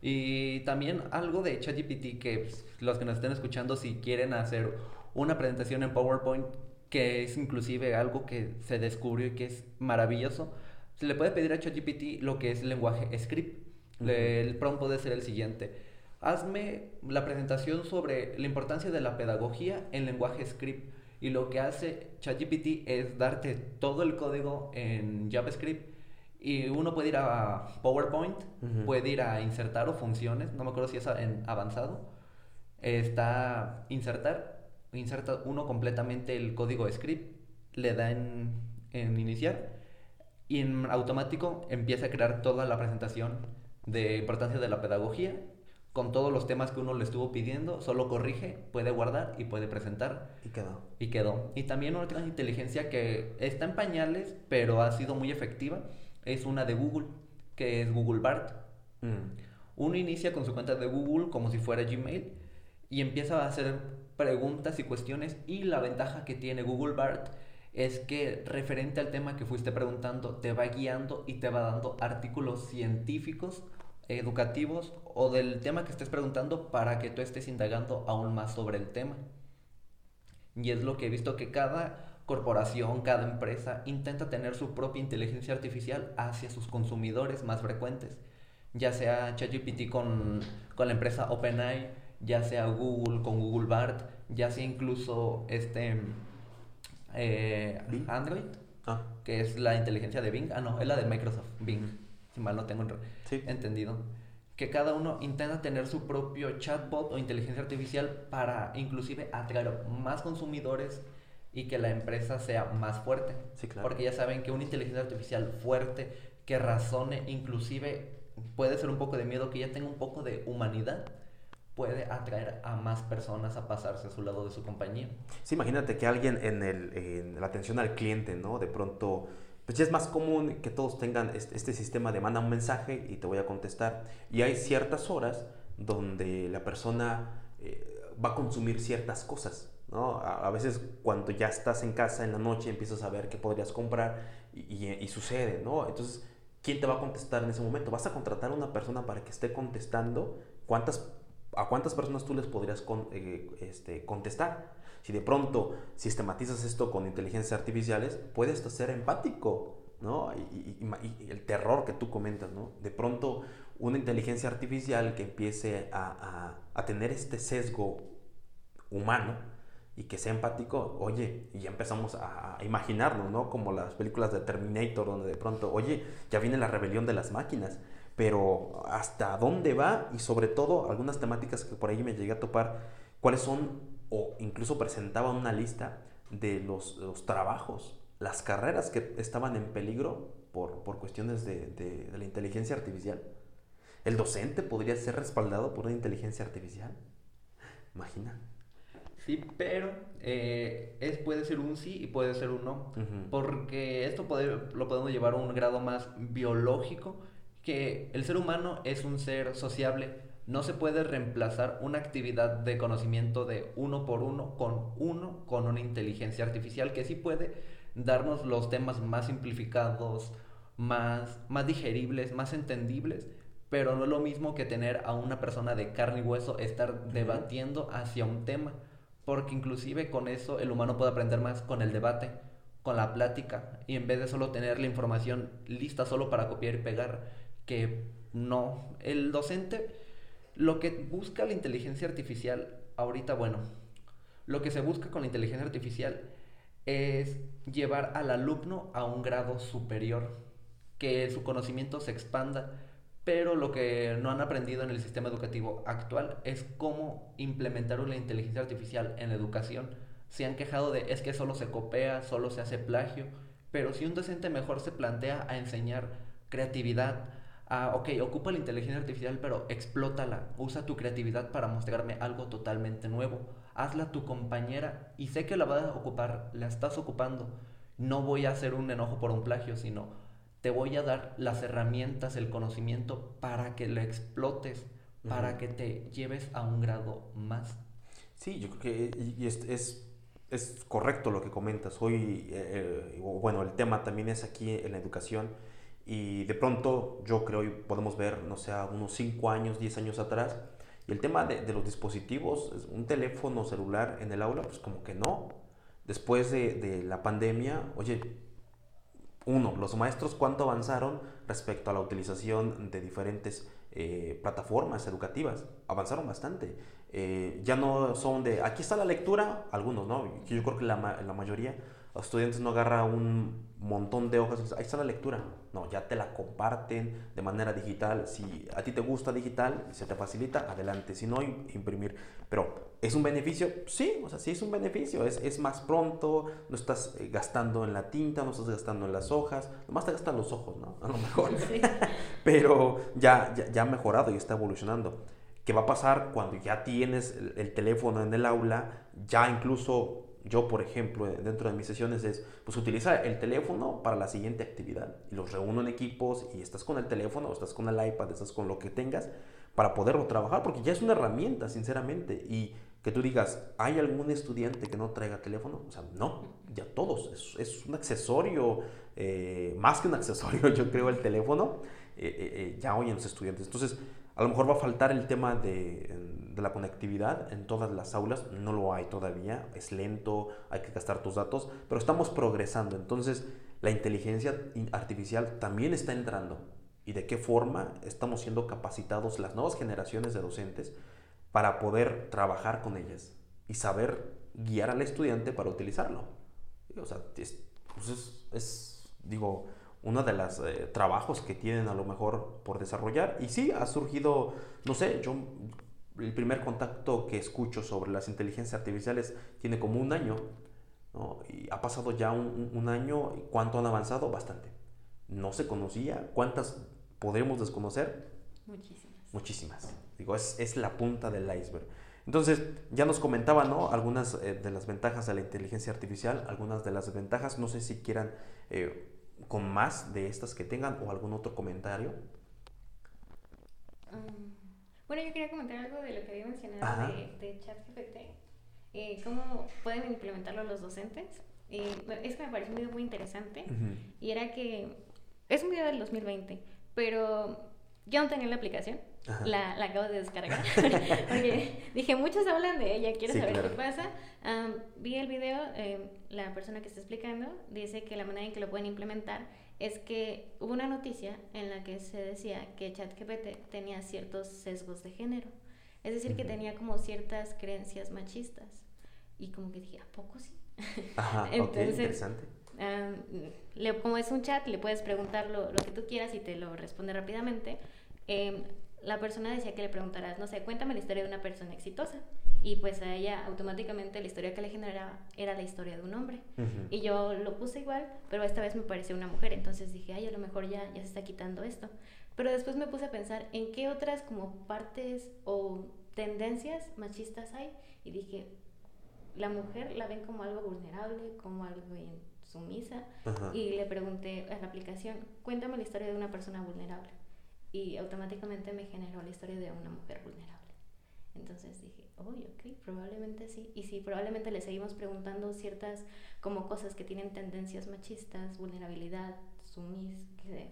Y también algo de ChatGPT que pues, los que nos estén escuchando si quieren hacer una presentación en PowerPoint que es inclusive algo que se descubrió y que es maravilloso, se le puede pedir a ChatGPT lo que es lenguaje script. el prompt puede ser el siguiente. Hazme la presentación sobre la importancia de la pedagogía en lenguaje script. Y lo que hace ChatGPT es darte todo el código en JavaScript y uno puede ir a PowerPoint, puede ir a insertar o funciones, no me acuerdo si es en avanzado. Está insertar, inserta uno completamente el código script, le da en, en iniciar y en automático empieza a crear toda la presentación de importancia de la pedagogía con todos los temas que uno le estuvo pidiendo, solo corrige, puede guardar y puede presentar. Y quedó. Y quedó. Y también otra inteligencia que está en pañales, pero ha sido muy efectiva, es una de Google, que es Google Bart. Mm. Uno inicia con su cuenta de Google como si fuera Gmail y empieza a hacer preguntas y cuestiones y la ventaja que tiene Google Bart es que referente al tema que fuiste preguntando te va guiando y te va dando artículos científicos, educativos o del tema que estés preguntando para que tú estés indagando aún más sobre el tema. Y es lo que he visto que cada corporación, cada empresa intenta tener su propia inteligencia artificial hacia sus consumidores más frecuentes, ya sea ChatGPT con, con la empresa OpenAI, ya sea Google con Google Bart, ya sea incluso este eh, Android, ah. que es la inteligencia de Bing, ah no, es la de Microsoft, Bing, si mal no tengo entendido. Que cada uno intenta tener su propio chatbot o inteligencia artificial para inclusive atraer más consumidores y que la empresa sea más fuerte. Porque ya saben que una inteligencia artificial fuerte, que razone, inclusive puede ser un poco de miedo, que ya tenga un poco de humanidad, puede atraer a más personas a pasarse a su lado de su compañía. Sí, imagínate que alguien en, el, la atención al cliente, ¿no? De pronto, pues ya es más común que todos tengan este, sistema de manda un mensaje y te voy a contestar. Y hay ciertas horas donde la persona eh, va a consumir ciertas cosas. A, veces cuando ya estás en casa en la noche empiezas a ver qué podrías comprar y, sucede, ¿no? Entonces, ¿quién te va a contestar en ese momento? ¿Vas a contratar a una persona para que esté contestando? ¿Cuántas, ¿A cuántas personas tú les podrías eh, este, contestar? Si de pronto sistematizas esto con inteligencias artificiales, puedes ser empático, ¿no? Y, el terror que tú comentas, ¿no? De pronto una inteligencia artificial que empiece a, a tener este sesgo humano, y que sea empático, oye, y ya empezamos a, imaginarnos, ¿no? Como las películas de Terminator, donde de pronto, oye, ya viene la rebelión de las máquinas, pero hasta dónde va y sobre todo algunas temáticas que por ahí me llegué a topar, cuáles son, o incluso presentaba una lista de los, trabajos, las carreras que estaban en peligro por, por cuestiones de, de, de la inteligencia artificial. ¿El docente podría ser respaldado por una inteligencia artificial? Imagina. Sí, pero eh, es, puede ser un sí y puede ser un no. Porque esto lo podemos llevar a un grado más biológico, que el ser humano es un ser sociable. No se puede reemplazar una actividad de conocimiento de uno por uno con uno, con una inteligencia artificial que sí puede darnos los temas más simplificados, más, más digeribles, más entendibles, pero no es lo mismo que tener a una persona de carne y hueso estar debatiendo hacia un tema porque inclusive con eso el humano puede aprender más con el debate, con la plática, y en vez de solo tener la información lista solo para copiar y pegar, que no, el docente, lo que busca la inteligencia artificial, ahorita bueno, lo que se busca con la inteligencia artificial es llevar al alumno a un grado superior, que su conocimiento se expanda, pero lo que no han aprendido en el sistema educativo actual es cómo implementar una inteligencia artificial en la educación. Se han quejado de es que solo se copia, solo se hace plagio, pero si un docente mejor se plantea a enseñar creatividad, a, ok, ocupa la inteligencia artificial, pero explótala, usa tu creatividad para mostrarme algo totalmente nuevo, hazla tu compañera y sé que la vas a ocupar, la estás ocupando. No voy a hacer un enojo por un plagio, sino te voy a dar las herramientas, el conocimiento para que lo explotes, para que te lleves a un grado más. Sí, yo creo que es, es correcto lo que comentas. Hoy, eh, bueno, el tema también es aquí en la educación y de pronto yo creo y podemos ver, no sé, unos 5 años, 10 años atrás, y el tema de, de, los dispositivos, un teléfono celular en el aula, pues como que no. Después de, de la pandemia, oye, uno, los maestros cuánto avanzaron respecto a la utilización de diferentes eh, plataformas educativas. Avanzaron bastante. Eh, ya no son de, aquí está la lectura, algunos, ¿no? Yo creo que la, la mayoría los estudiantes no agarra un montón de hojas ahí está la lectura. No, ya te la comparten de manera digital. Si a ti te gusta digital se te facilita, adelante. Si no, imprimir. Pero, ¿es un beneficio? Sí, o sea, sí es un beneficio. Es, es más pronto, no estás eh, gastando en la tinta, no estás gastando en las hojas. Nomás te gastan los ojos, ¿no? A lo mejor. *laughs* *laughs* Pero ya, ya, ya ha mejorado y está evolucionando. ¿Qué va a pasar cuando ya tienes el teléfono en el aula? Ya incluso yo, por ejemplo, eh, dentro de mis sesiones es, pues utiliza el teléfono para la siguiente actividad. Y los reúno en equipos y estás con el teléfono, o estás con el iPad, estás con lo que tengas para poderlo trabajar, porque ya es una herramienta, sinceramente. Y que tú digas, ¿hay algún estudiante que no traiga teléfono? O sea, no, ya todos. Es, un accesorio, eh, más que un accesorio, *laughs* yo creo, el teléfono, eh, ya hoy en los estudiantes. Entonces, a lo mejor va a faltar el tema de de la conectividad en todas las aulas, no lo hay todavía, es lento, hay que gastar tus datos, pero estamos progresando. Entonces, la inteligencia artificial también está entrando. ¿Y de qué forma estamos siendo capacitados las nuevas generaciones de docentes para poder trabajar con ellas y saber guiar al estudiante para utilizarlo? O sea, es, pues es, digo, uno de los eh, trabajos que tienen a lo mejor por desarrollar. Y sí, ha surgido, no sé, yo el primer contacto que escucho sobre las inteligencias artificiales tiene como un año, ¿no? Y ha pasado ya un, un año, ¿cuánto han avanzado? Bastante. No se conocía, ¿cuántas podemos desconocer? Muchísimas. Muchísimas. Digo, es, es la punta del iceberg. Entonces, ya nos comentaba, ¿no? Algunas eh, de las ventajas de la inteligencia artificial, algunas de las ventajas, no sé si quieran eh, con más de estas que tengan o algún otro comentario. Um, bueno, yo quería comentar algo de lo que había mencionado de, de ChatGPT. Eh, ¿Cómo pueden implementarlo los docentes? Eh, es que me pareció un video muy interesante. Y era que es un video del 2020, pero yo no tenía la aplicación. La, la, acabo de descargar. *laughs* porque dije, muchos hablan de ella, quiero saber qué pasa. vi el video, eh, la persona que está explicando dice que la manera en que lo pueden implementar es que hubo una noticia en la que se decía que ChatGPT tenía ciertos sesgos de género. Es decir, que tenía como ciertas creencias machistas. Y como que dije, ¿a poco sí? *laughs* Ajá, Entonces, interesante. le, como es un chat, le puedes preguntar lo, lo, que tú quieras y te lo responde rápidamente. Eh, la persona decía que le preguntaras, no sé, cuéntame la historia de una persona exitosa. Y pues a ella automáticamente la historia que le generaba era la historia de un hombre. Y yo lo puse igual, pero esta vez me pareció una mujer. Entonces dije, ay, a lo mejor ya, ya se está quitando esto. Pero después me puse a pensar en qué otras como partes o tendencias machistas hay. Y dije, la mujer la ven como algo vulnerable, como algo sumisa. Y le pregunté a la aplicación, cuéntame la historia de una persona vulnerable y automáticamente me generó la historia de una mujer vulnerable. Entonces dije, uy, ok, probablemente sí. Y sí, probablemente le seguimos preguntando ciertas como cosas que tienen tendencias machistas, vulnerabilidad, sumis,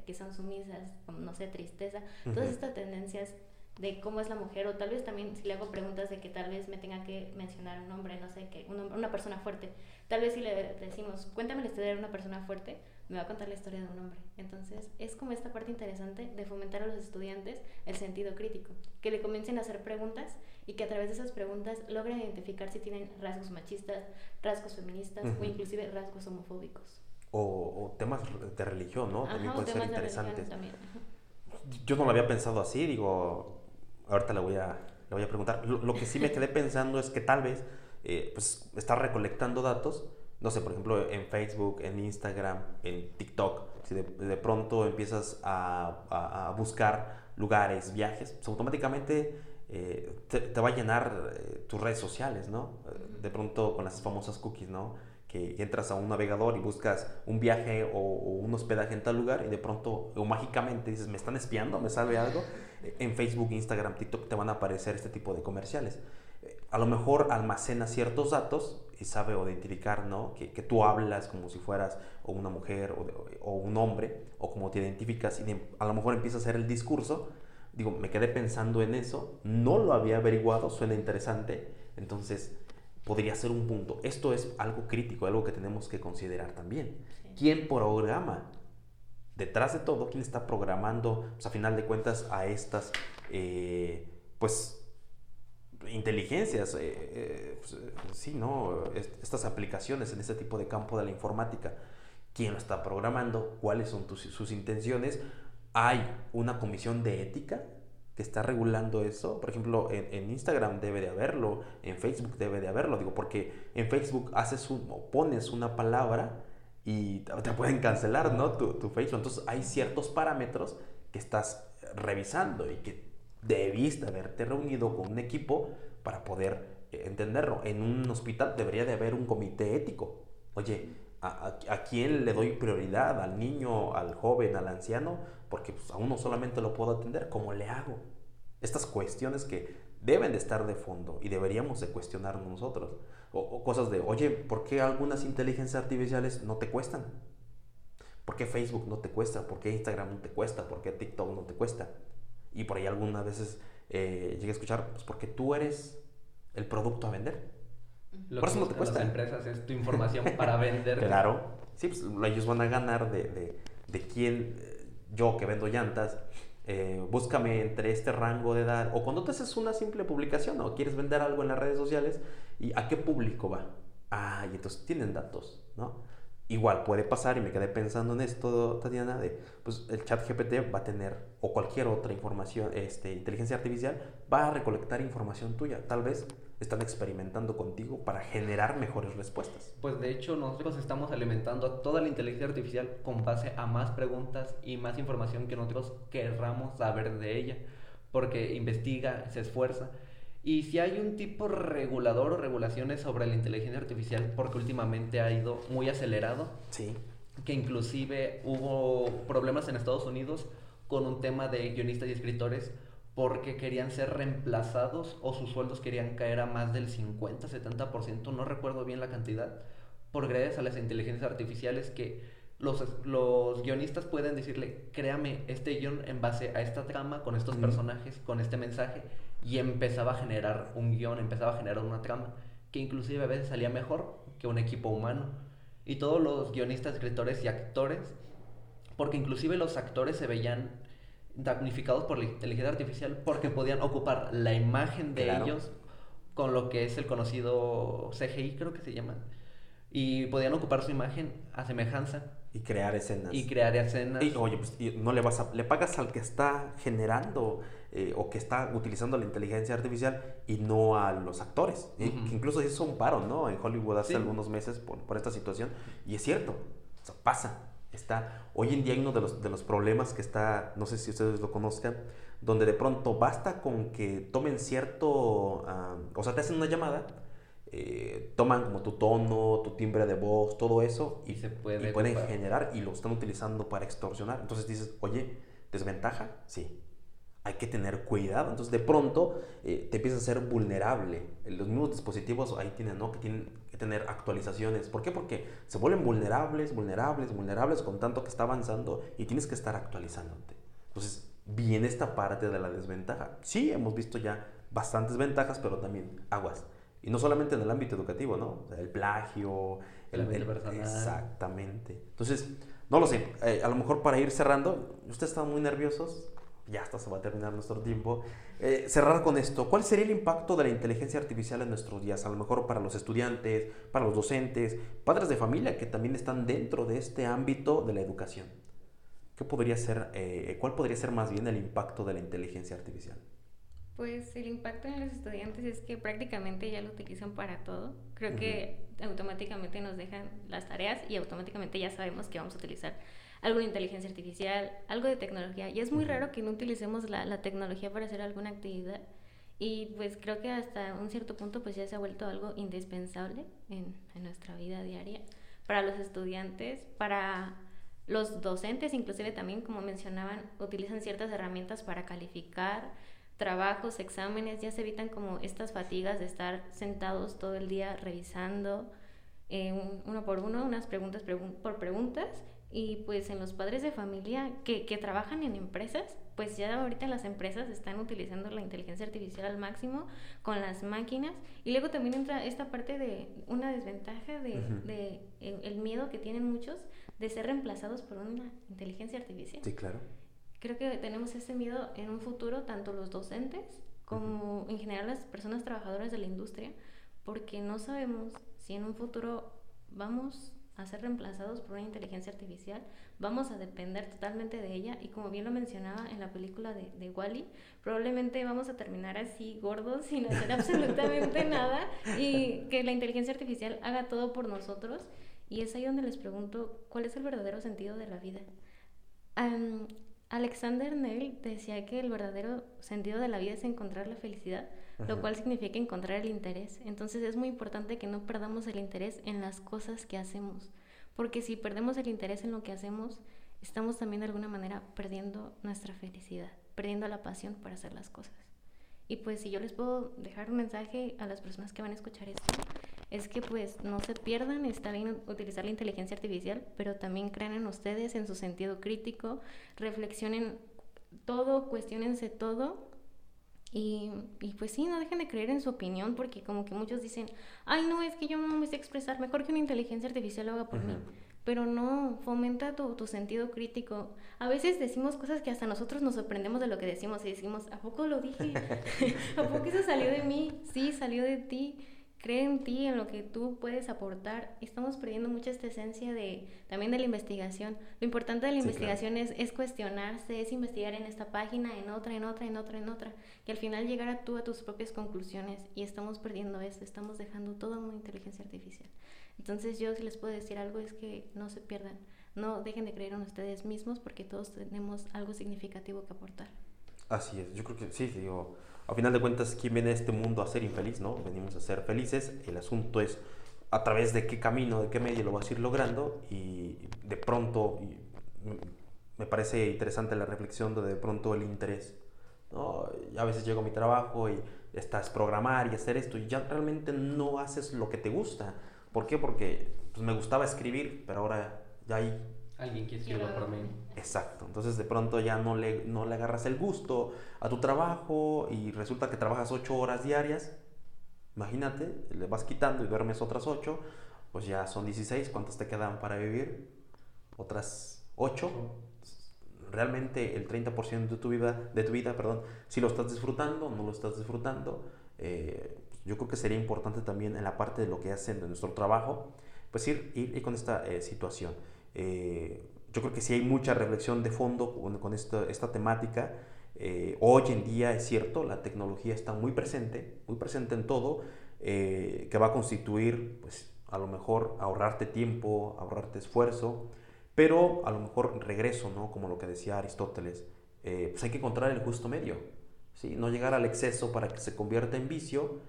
que, son sumisas, como no sé, tristeza, todas estas tendencias de cómo es la mujer, o tal vez también si le hago preguntas de que tal vez me tenga que mencionar un hombre, no sé, que un una persona fuerte, tal vez si le decimos, cuéntame la historia de una persona fuerte, me va a contar la historia de un hombre. Entonces, es como esta parte interesante de fomentar a los estudiantes el sentido crítico, que le comiencen a hacer preguntas y que a través de esas preguntas logren identificar si tienen rasgos machistas, rasgos feministas o inclusive rasgos homofóbicos. O, temas de religión, ¿no? también pueden ser interesantes. Yo no lo había pensado así, digo, ahorita le voy a, le voy a preguntar. Lo, que sí me quedé pensando es que tal vez eh, pues, está recolectando datos no sé, por ejemplo, en Facebook, en Instagram, en TikTok, si de, pronto empiezas a, buscar lugares, viajes, pues automáticamente eh, te, va a llenar eh, tus redes sociales, ¿no? De pronto con las famosas cookies, ¿no? Que entras a un navegador y buscas un viaje o, un hospedaje en tal lugar y de pronto o mágicamente dices, me están espiando, me sale algo. *laughs* En Facebook, Instagram, TikTok te van a aparecer este tipo de comerciales a lo mejor almacena ciertos datos sabe identificar, ¿no? Que, que tú hablas como si fueras o una mujer o, o, un hombre, o como te identificas, y a lo mejor empieza a hacer el discurso. Digo, me quedé pensando en eso, no lo había averiguado, suena interesante, entonces podría ser un punto. Esto es algo crítico, algo que tenemos que considerar también. ¿Quién programa? Detrás de todo, ¿quién está programando, pues, a final de cuentas, a estas, eh, pues, inteligencias, eh, eh, pues, sí, ¿no? estas aplicaciones en este tipo de campo de la informática. ¿Quién lo está programando? ¿Cuáles son sus intenciones? ¿Hay una comisión de ética que está regulando eso? Por ejemplo, en, Instagram debe de haberlo, en Facebook debe de haberlo, digo, porque en Facebook haces un, o pones una palabra y te pueden cancelar, ¿no? Tu, tu Facebook. Entonces hay ciertos parámetros que estás revisando y que debiste haberte reunido con un equipo para poder eh, entenderlo. En un hospital debería de haber un comité ético. Oye, ¿a, a, quién le doy prioridad? ¿Al niño, al joven, al anciano? Porque pues, a uno solamente lo puedo atender. ¿Cómo le hago? Estas cuestiones que deben de estar de fondo y deberíamos de cuestionarnos nosotros. O, cosas de, oye, ¿por qué algunas inteligencias artificiales no te cuestan? ¿Por qué Facebook no te cuesta? ¿Por qué Instagram no te cuesta? ¿Por qué TikTok no te cuesta? Y por ahí algunas veces eh, llegué a escuchar, pues porque tú eres el producto a vender. Lo por eso no te cuesta. Las empresas es tu *laughs* información para vender. Claro. Sí, pues ellos van a ganar de, de, de quién, eh, yo que vendo llantas, eh, búscame entre este rango de edad. O cuando te haces una simple publicación o quieres vender algo en las redes sociales, ¿y a qué público va? Ah, y entonces tienen datos, ¿no? Igual puede pasar, y me quedé pensando en esto, Tatiana, de pues el chat GPT va a tener, o cualquier otra información, este, inteligencia artificial, va a recolectar información tuya. Tal vez están experimentando contigo para generar mejores respuestas. Pues de hecho nosotros estamos alimentando a toda la inteligencia artificial con base a más preguntas y más información que nosotros querramos saber de ella, porque investiga, se esfuerza y si hay un tipo regulador o regulaciones sobre la inteligencia artificial, porque últimamente ha ido muy acelerado. Sí. Que inclusive hubo problemas en Estados Unidos con un tema de guionistas y escritores porque querían ser reemplazados o sus sueldos querían caer a más del 50, 70%, no recuerdo bien la cantidad, por gracias a las inteligencias artificiales que los, los guionistas pueden decirle, créame este guion en base a esta trama, con estos personajes, con este mensaje, y empezaba a generar un guion, empezaba a generar una trama que inclusive a veces salía mejor que un equipo humano. Y todos los guionistas, escritores y actores, porque inclusive los actores se veían damnificados por la inteligencia artificial porque podían ocupar la imagen de ellos con lo que es el conocido CGI, creo que se llama, y podían ocupar su imagen a semejanza. Y crear escenas. Y crear escenas. Y, oye, pues no le vas a, le pagas al que está generando eh, o que está utilizando la inteligencia artificial y no a los actores. incluso hizo un paro, ¿no? En Hollywood hace algunos meses por, por, esta situación. Y es cierto, o sea, pasa. Está, hoy en día hay uno de los, de los problemas que está, no sé si ustedes lo conozcan, donde de pronto basta con que tomen cierto, ah, o sea, te hacen una llamada, eh, toman como tu tono, tu timbre de voz, todo eso y, se puede y pueden generar y lo están utilizando para extorsionar. Entonces dices, oye, ¿desventaja? Sí hay que tener cuidado. Entonces, de pronto eh, te empiezas a ser vulnerable. Los mismos dispositivos ahí tienen, ¿no? Que tienen que tener actualizaciones. ¿Por qué? Porque se vuelven vulnerables, vulnerables, vulnerables con tanto que está avanzando y tienes que estar actualizándote. Entonces, viene esta parte de la desventaja. Sí, hemos visto ya bastantes ventajas, pero también aguas. Y no solamente en el ámbito educativo, ¿no? el plagio, el, el, Exactamente. Entonces, no lo sé. Eh, a lo mejor para ir cerrando, ustedes están muy nerviosos ya hasta se va a terminar nuestro tiempo. Eh, cerrar con esto, ¿cuál sería el impacto de la inteligencia artificial en nuestros días? A lo mejor para los estudiantes, para los docentes, padres de familia que también están dentro de este ámbito de la educación. ¿Qué podría ser, eh, cuál podría ser más bien el impacto de la inteligencia artificial? Pues el impacto en los estudiantes es que prácticamente ya lo utilizan para todo. Creo que automáticamente nos dejan las tareas y automáticamente ya sabemos que vamos a utilizar algo de inteligencia artificial, algo de tecnología. Y es muy raro que no utilicemos la, la, tecnología para hacer alguna actividad. Y pues creo que hasta un cierto punto pues ya se ha vuelto algo indispensable en, en nuestra vida diaria. Para los estudiantes, para los docentes, inclusive también, como mencionaban, utilizan ciertas herramientas para calificar, trabajos, exámenes, ya se evitan como estas fatigas de estar sentados todo el día revisando eh, uno por uno, unas preguntas por preguntas. Y pues en los padres de familia que, que trabajan en empresas, pues ya ahorita las empresas están utilizando la inteligencia artificial al máximo con las máquinas. Y luego también entra esta parte de una desventaja de, de el, miedo que tienen muchos de ser reemplazados por una inteligencia artificial. Sí, claro. Creo que tenemos ese miedo en un futuro, tanto los docentes como en general las personas trabajadoras de la industria, porque no sabemos si en un futuro vamos a ser reemplazados por una inteligencia artificial, vamos a depender totalmente de ella y como bien lo mencionaba en la película de, de Wally, probablemente vamos a terminar así gordos sin hacer absolutamente *laughs* nada y que la inteligencia artificial haga todo por nosotros y es ahí donde les pregunto cuál es el verdadero sentido de la vida. Alexander Neville decía que el verdadero sentido de la vida es encontrar la felicidad, lo cual significa encontrar el interés. Entonces es muy importante que no perdamos el interés en las cosas que hacemos, porque si perdemos el interés en lo que hacemos, estamos también de alguna manera perdiendo nuestra felicidad, perdiendo la pasión para hacer las cosas. Y pues si yo les puedo dejar un mensaje a las personas que van a escuchar esto, es que pues no se pierdan, está bien utilizar la inteligencia artificial, pero también crean en ustedes, en su sentido crítico, reflexionen todo, cuestionense todo y, y, pues sí, no dejen de creer en su opinión porque como que muchos dicen, ay no, es que yo no me sé expresar, mejor que una inteligencia artificial lo haga por mí. Pero no, fomenta tu, tu, sentido crítico. A veces decimos cosas que hasta nosotros nos sorprendemos de lo que decimos y decimos, ¿a poco lo dije? *laughs* ¿A poco eso salió de mí? Sí, salió de ti cree en ti, en lo que tú puedes aportar. Estamos perdiendo mucha esta esencia de, también de la investigación. Lo importante de la investigación es, es, cuestionarse, es investigar en esta página, en otra, en otra, en otra, en otra, y al final llegar a tú a tus propias conclusiones. Y estamos perdiendo eso, estamos dejando toda una inteligencia artificial. Entonces yo si les puedo decir algo es que no se pierdan, no dejen de creer en ustedes mismos porque todos tenemos algo significativo que aportar. Así es, yo creo que sí, digo a final de cuentas, ¿quién viene a este mundo a ser infeliz? ¿no? Venimos a ser felices. El asunto es a través de qué camino, de qué medio lo vas a ir logrando y de pronto, me parece interesante la reflexión de de pronto el interés. ¿no? A veces llego a mi trabajo y estás programar y hacer esto y ya realmente no haces lo que te gusta. ¿Por qué? Porque pues, me gustaba escribir, pero ahora ya hay Alguien que escriba por mí. Exacto. Entonces de pronto ya no le, no le agarras el gusto a tu trabajo y resulta que trabajas ocho horas diarias. Imagínate, le vas quitando y duermes otras ocho, pues ya son 16. ¿Cuántas te quedan para vivir? Otras ocho. Realmente el 30% de tu vida, de tu vida, perdón, si lo estás disfrutando, no lo estás disfrutando. Eh, yo creo que sería importante también en la parte de lo que hacen de nuestro trabajo, pues ir, ir, con esta eh, situación. Eh, yo creo que sí hay mucha reflexión de fondo con, esta, esta, temática. Eh, hoy en día es cierto, la tecnología está muy presente, muy presente en todo, eh, que va a constituir, pues, a lo mejor ahorrarte tiempo, ahorrarte esfuerzo, pero a lo mejor regreso, ¿no? Como lo que decía Aristóteles, pues hay que encontrar el justo medio, ¿sí? No llegar al exceso para que se convierta en vicio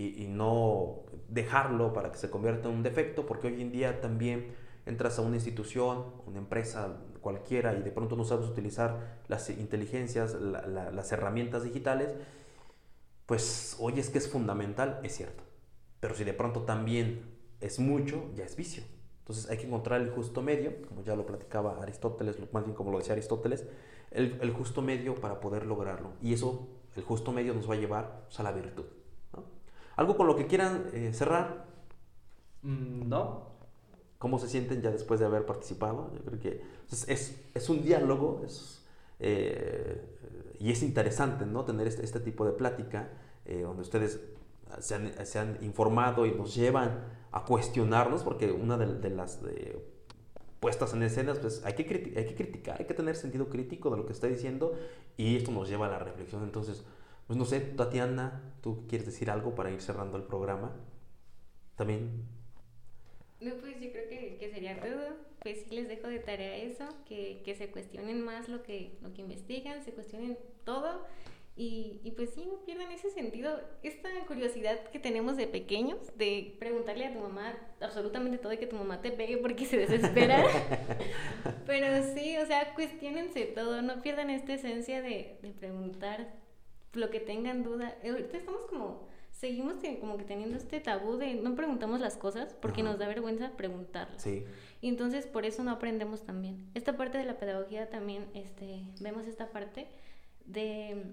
y, y no dejarlo para que se convierta en un defecto, porque hoy en día también entras a una institución, una empresa cualquiera y de pronto no sabes utilizar las inteligencias, las herramientas digitales, pues hoy es que es fundamental, es cierto. Pero si de pronto también es mucho, ya es vicio. Entonces hay que encontrar el justo medio, como ya lo platicaba Aristóteles, más bien como lo decía Aristóteles, el, justo medio para poder lograrlo. Y eso, el justo medio nos va a llevar pues, a la virtud. ¿Algo con lo que quieran eh, cerrar? Mm, no, cómo se sienten ya después de haber participado. Yo creo que es, es, un diálogo es, eh, y es interesante ¿no? tener este, este tipo de plática eh, donde ustedes se han, se han, informado y nos llevan a cuestionarnos, porque una de, las puestas en escenas, pues hay que, hay que criticar, hay que tener sentido crítico de lo que está diciendo y esto nos lleva a la reflexión. Entonces, pues no sé, Tatiana, ¿tú quieres decir algo para ir cerrando el programa? También no, pues yo creo que, que, sería todo. Pues sí les dejo de tarea eso, que, que, se cuestionen más lo que, lo que investigan, se cuestionen todo. Y, y, pues sí, no pierdan ese sentido, esta curiosidad que tenemos de pequeños, de preguntarle a tu mamá absolutamente todo y que tu mamá te pegue porque se desespera. *laughs* Pero sí, o sea, cuestionense todo, no pierdan esta esencia de, de preguntar lo que tengan duda. Ahorita estamos como, seguimos como que teniendo este tabú de no preguntamos las cosas porque nos da vergüenza preguntarlas. Sí. Y entonces por eso no aprendemos también. Esta parte de la pedagogía también, este, vemos esta parte de,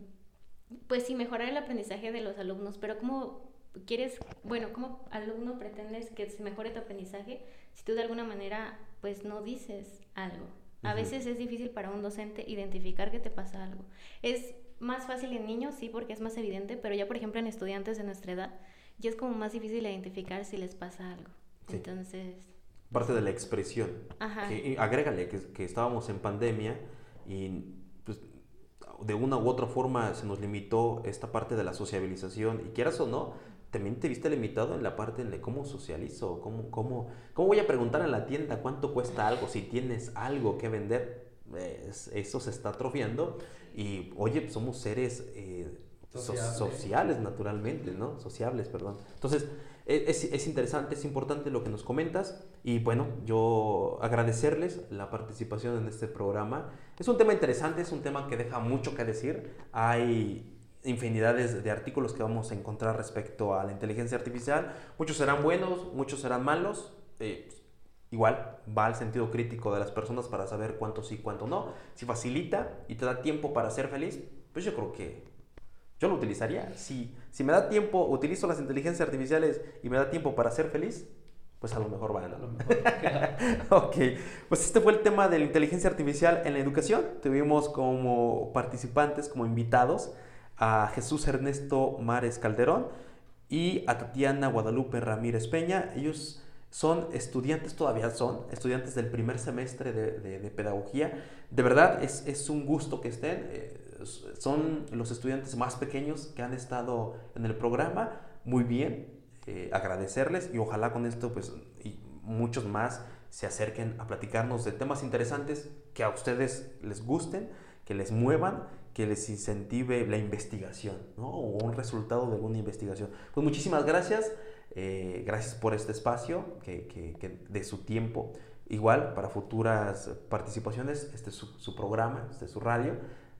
pues sí, mejorar el aprendizaje de los alumnos, pero ¿cómo quieres, bueno, cómo alumno pretendes que se mejore tu aprendizaje si tú de alguna manera, pues no dices algo? A veces es difícil para un docente identificar que te pasa algo. Es más fácil en niños, sí, porque es más evidente, pero ya por ejemplo en estudiantes de nuestra edad, ya es como más difícil identificar si les pasa algo. Entonces... Parte de la expresión. Ajá. agrégale que, que, estábamos en pandemia y pues, de una u otra forma se nos limitó esta parte de la sociabilización y quieras o no, también te viste limitado en la parte de cómo socializo, cómo, cómo, cómo voy a preguntar en la tienda cuánto cuesta algo, si tienes algo que vender, eso se está atrofiando y oye, somos seres eh, sociales naturalmente, ¿no? Sociables, perdón. Entonces, e, es, es, interesante, es importante lo que nos comentas y bueno, yo agradecerles la participación en este programa. Es un tema interesante, es un tema que deja mucho que decir. Hay infinidades de artículos que vamos a encontrar respecto a la inteligencia artificial. Muchos serán buenos, muchos serán malos. Eh, igual va al sentido crítico de las personas para saber cuánto sí, cuánto no. Si facilita y te da tiempo para ser feliz, pues yo creo que yo lo utilizaría. Si, si me da tiempo, utilizo las inteligencias artificiales y me da tiempo para ser feliz, pues a lo mejor va a ganar. *laughs* ok, pues este fue el tema de la inteligencia artificial en la educación. Tuvimos como participantes, como invitados, a Jesús Ernesto Mares Calderón y a Tatiana Guadalupe Ramírez Peña. Ellos son estudiantes, todavía son estudiantes del primer semestre de, pedagogía. De verdad, es, un gusto que estén. Eh, son los estudiantes más pequeños que han estado en el programa. Muy bien, eh, agradecerles y ojalá con esto, pues, y muchos más se acerquen a platicarnos de temas interesantes que a ustedes les gusten, que les muevan que les incentive la investigación, ¿no? O un resultado de alguna investigación. Pues muchísimas gracias, eh, gracias por este espacio, que, que, de su tiempo. Igual, para futuras participaciones, este es su, programa, este es su radio,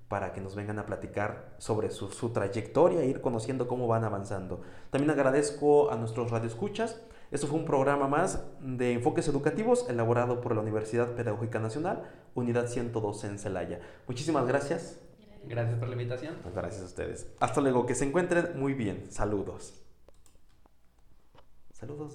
para que nos vengan a platicar sobre su, su trayectoria e ir conociendo cómo van avanzando. También agradezco a nuestros radioescuchas. Esto fue un programa más de enfoques educativos elaborado por la Universidad Pedagógica Nacional, Unidad 102 en Celaya. Muchísimas gracias. Gracias por la invitación. Gracias a ustedes. Hasta luego, que se encuentren muy bien. Saludos. Saludos.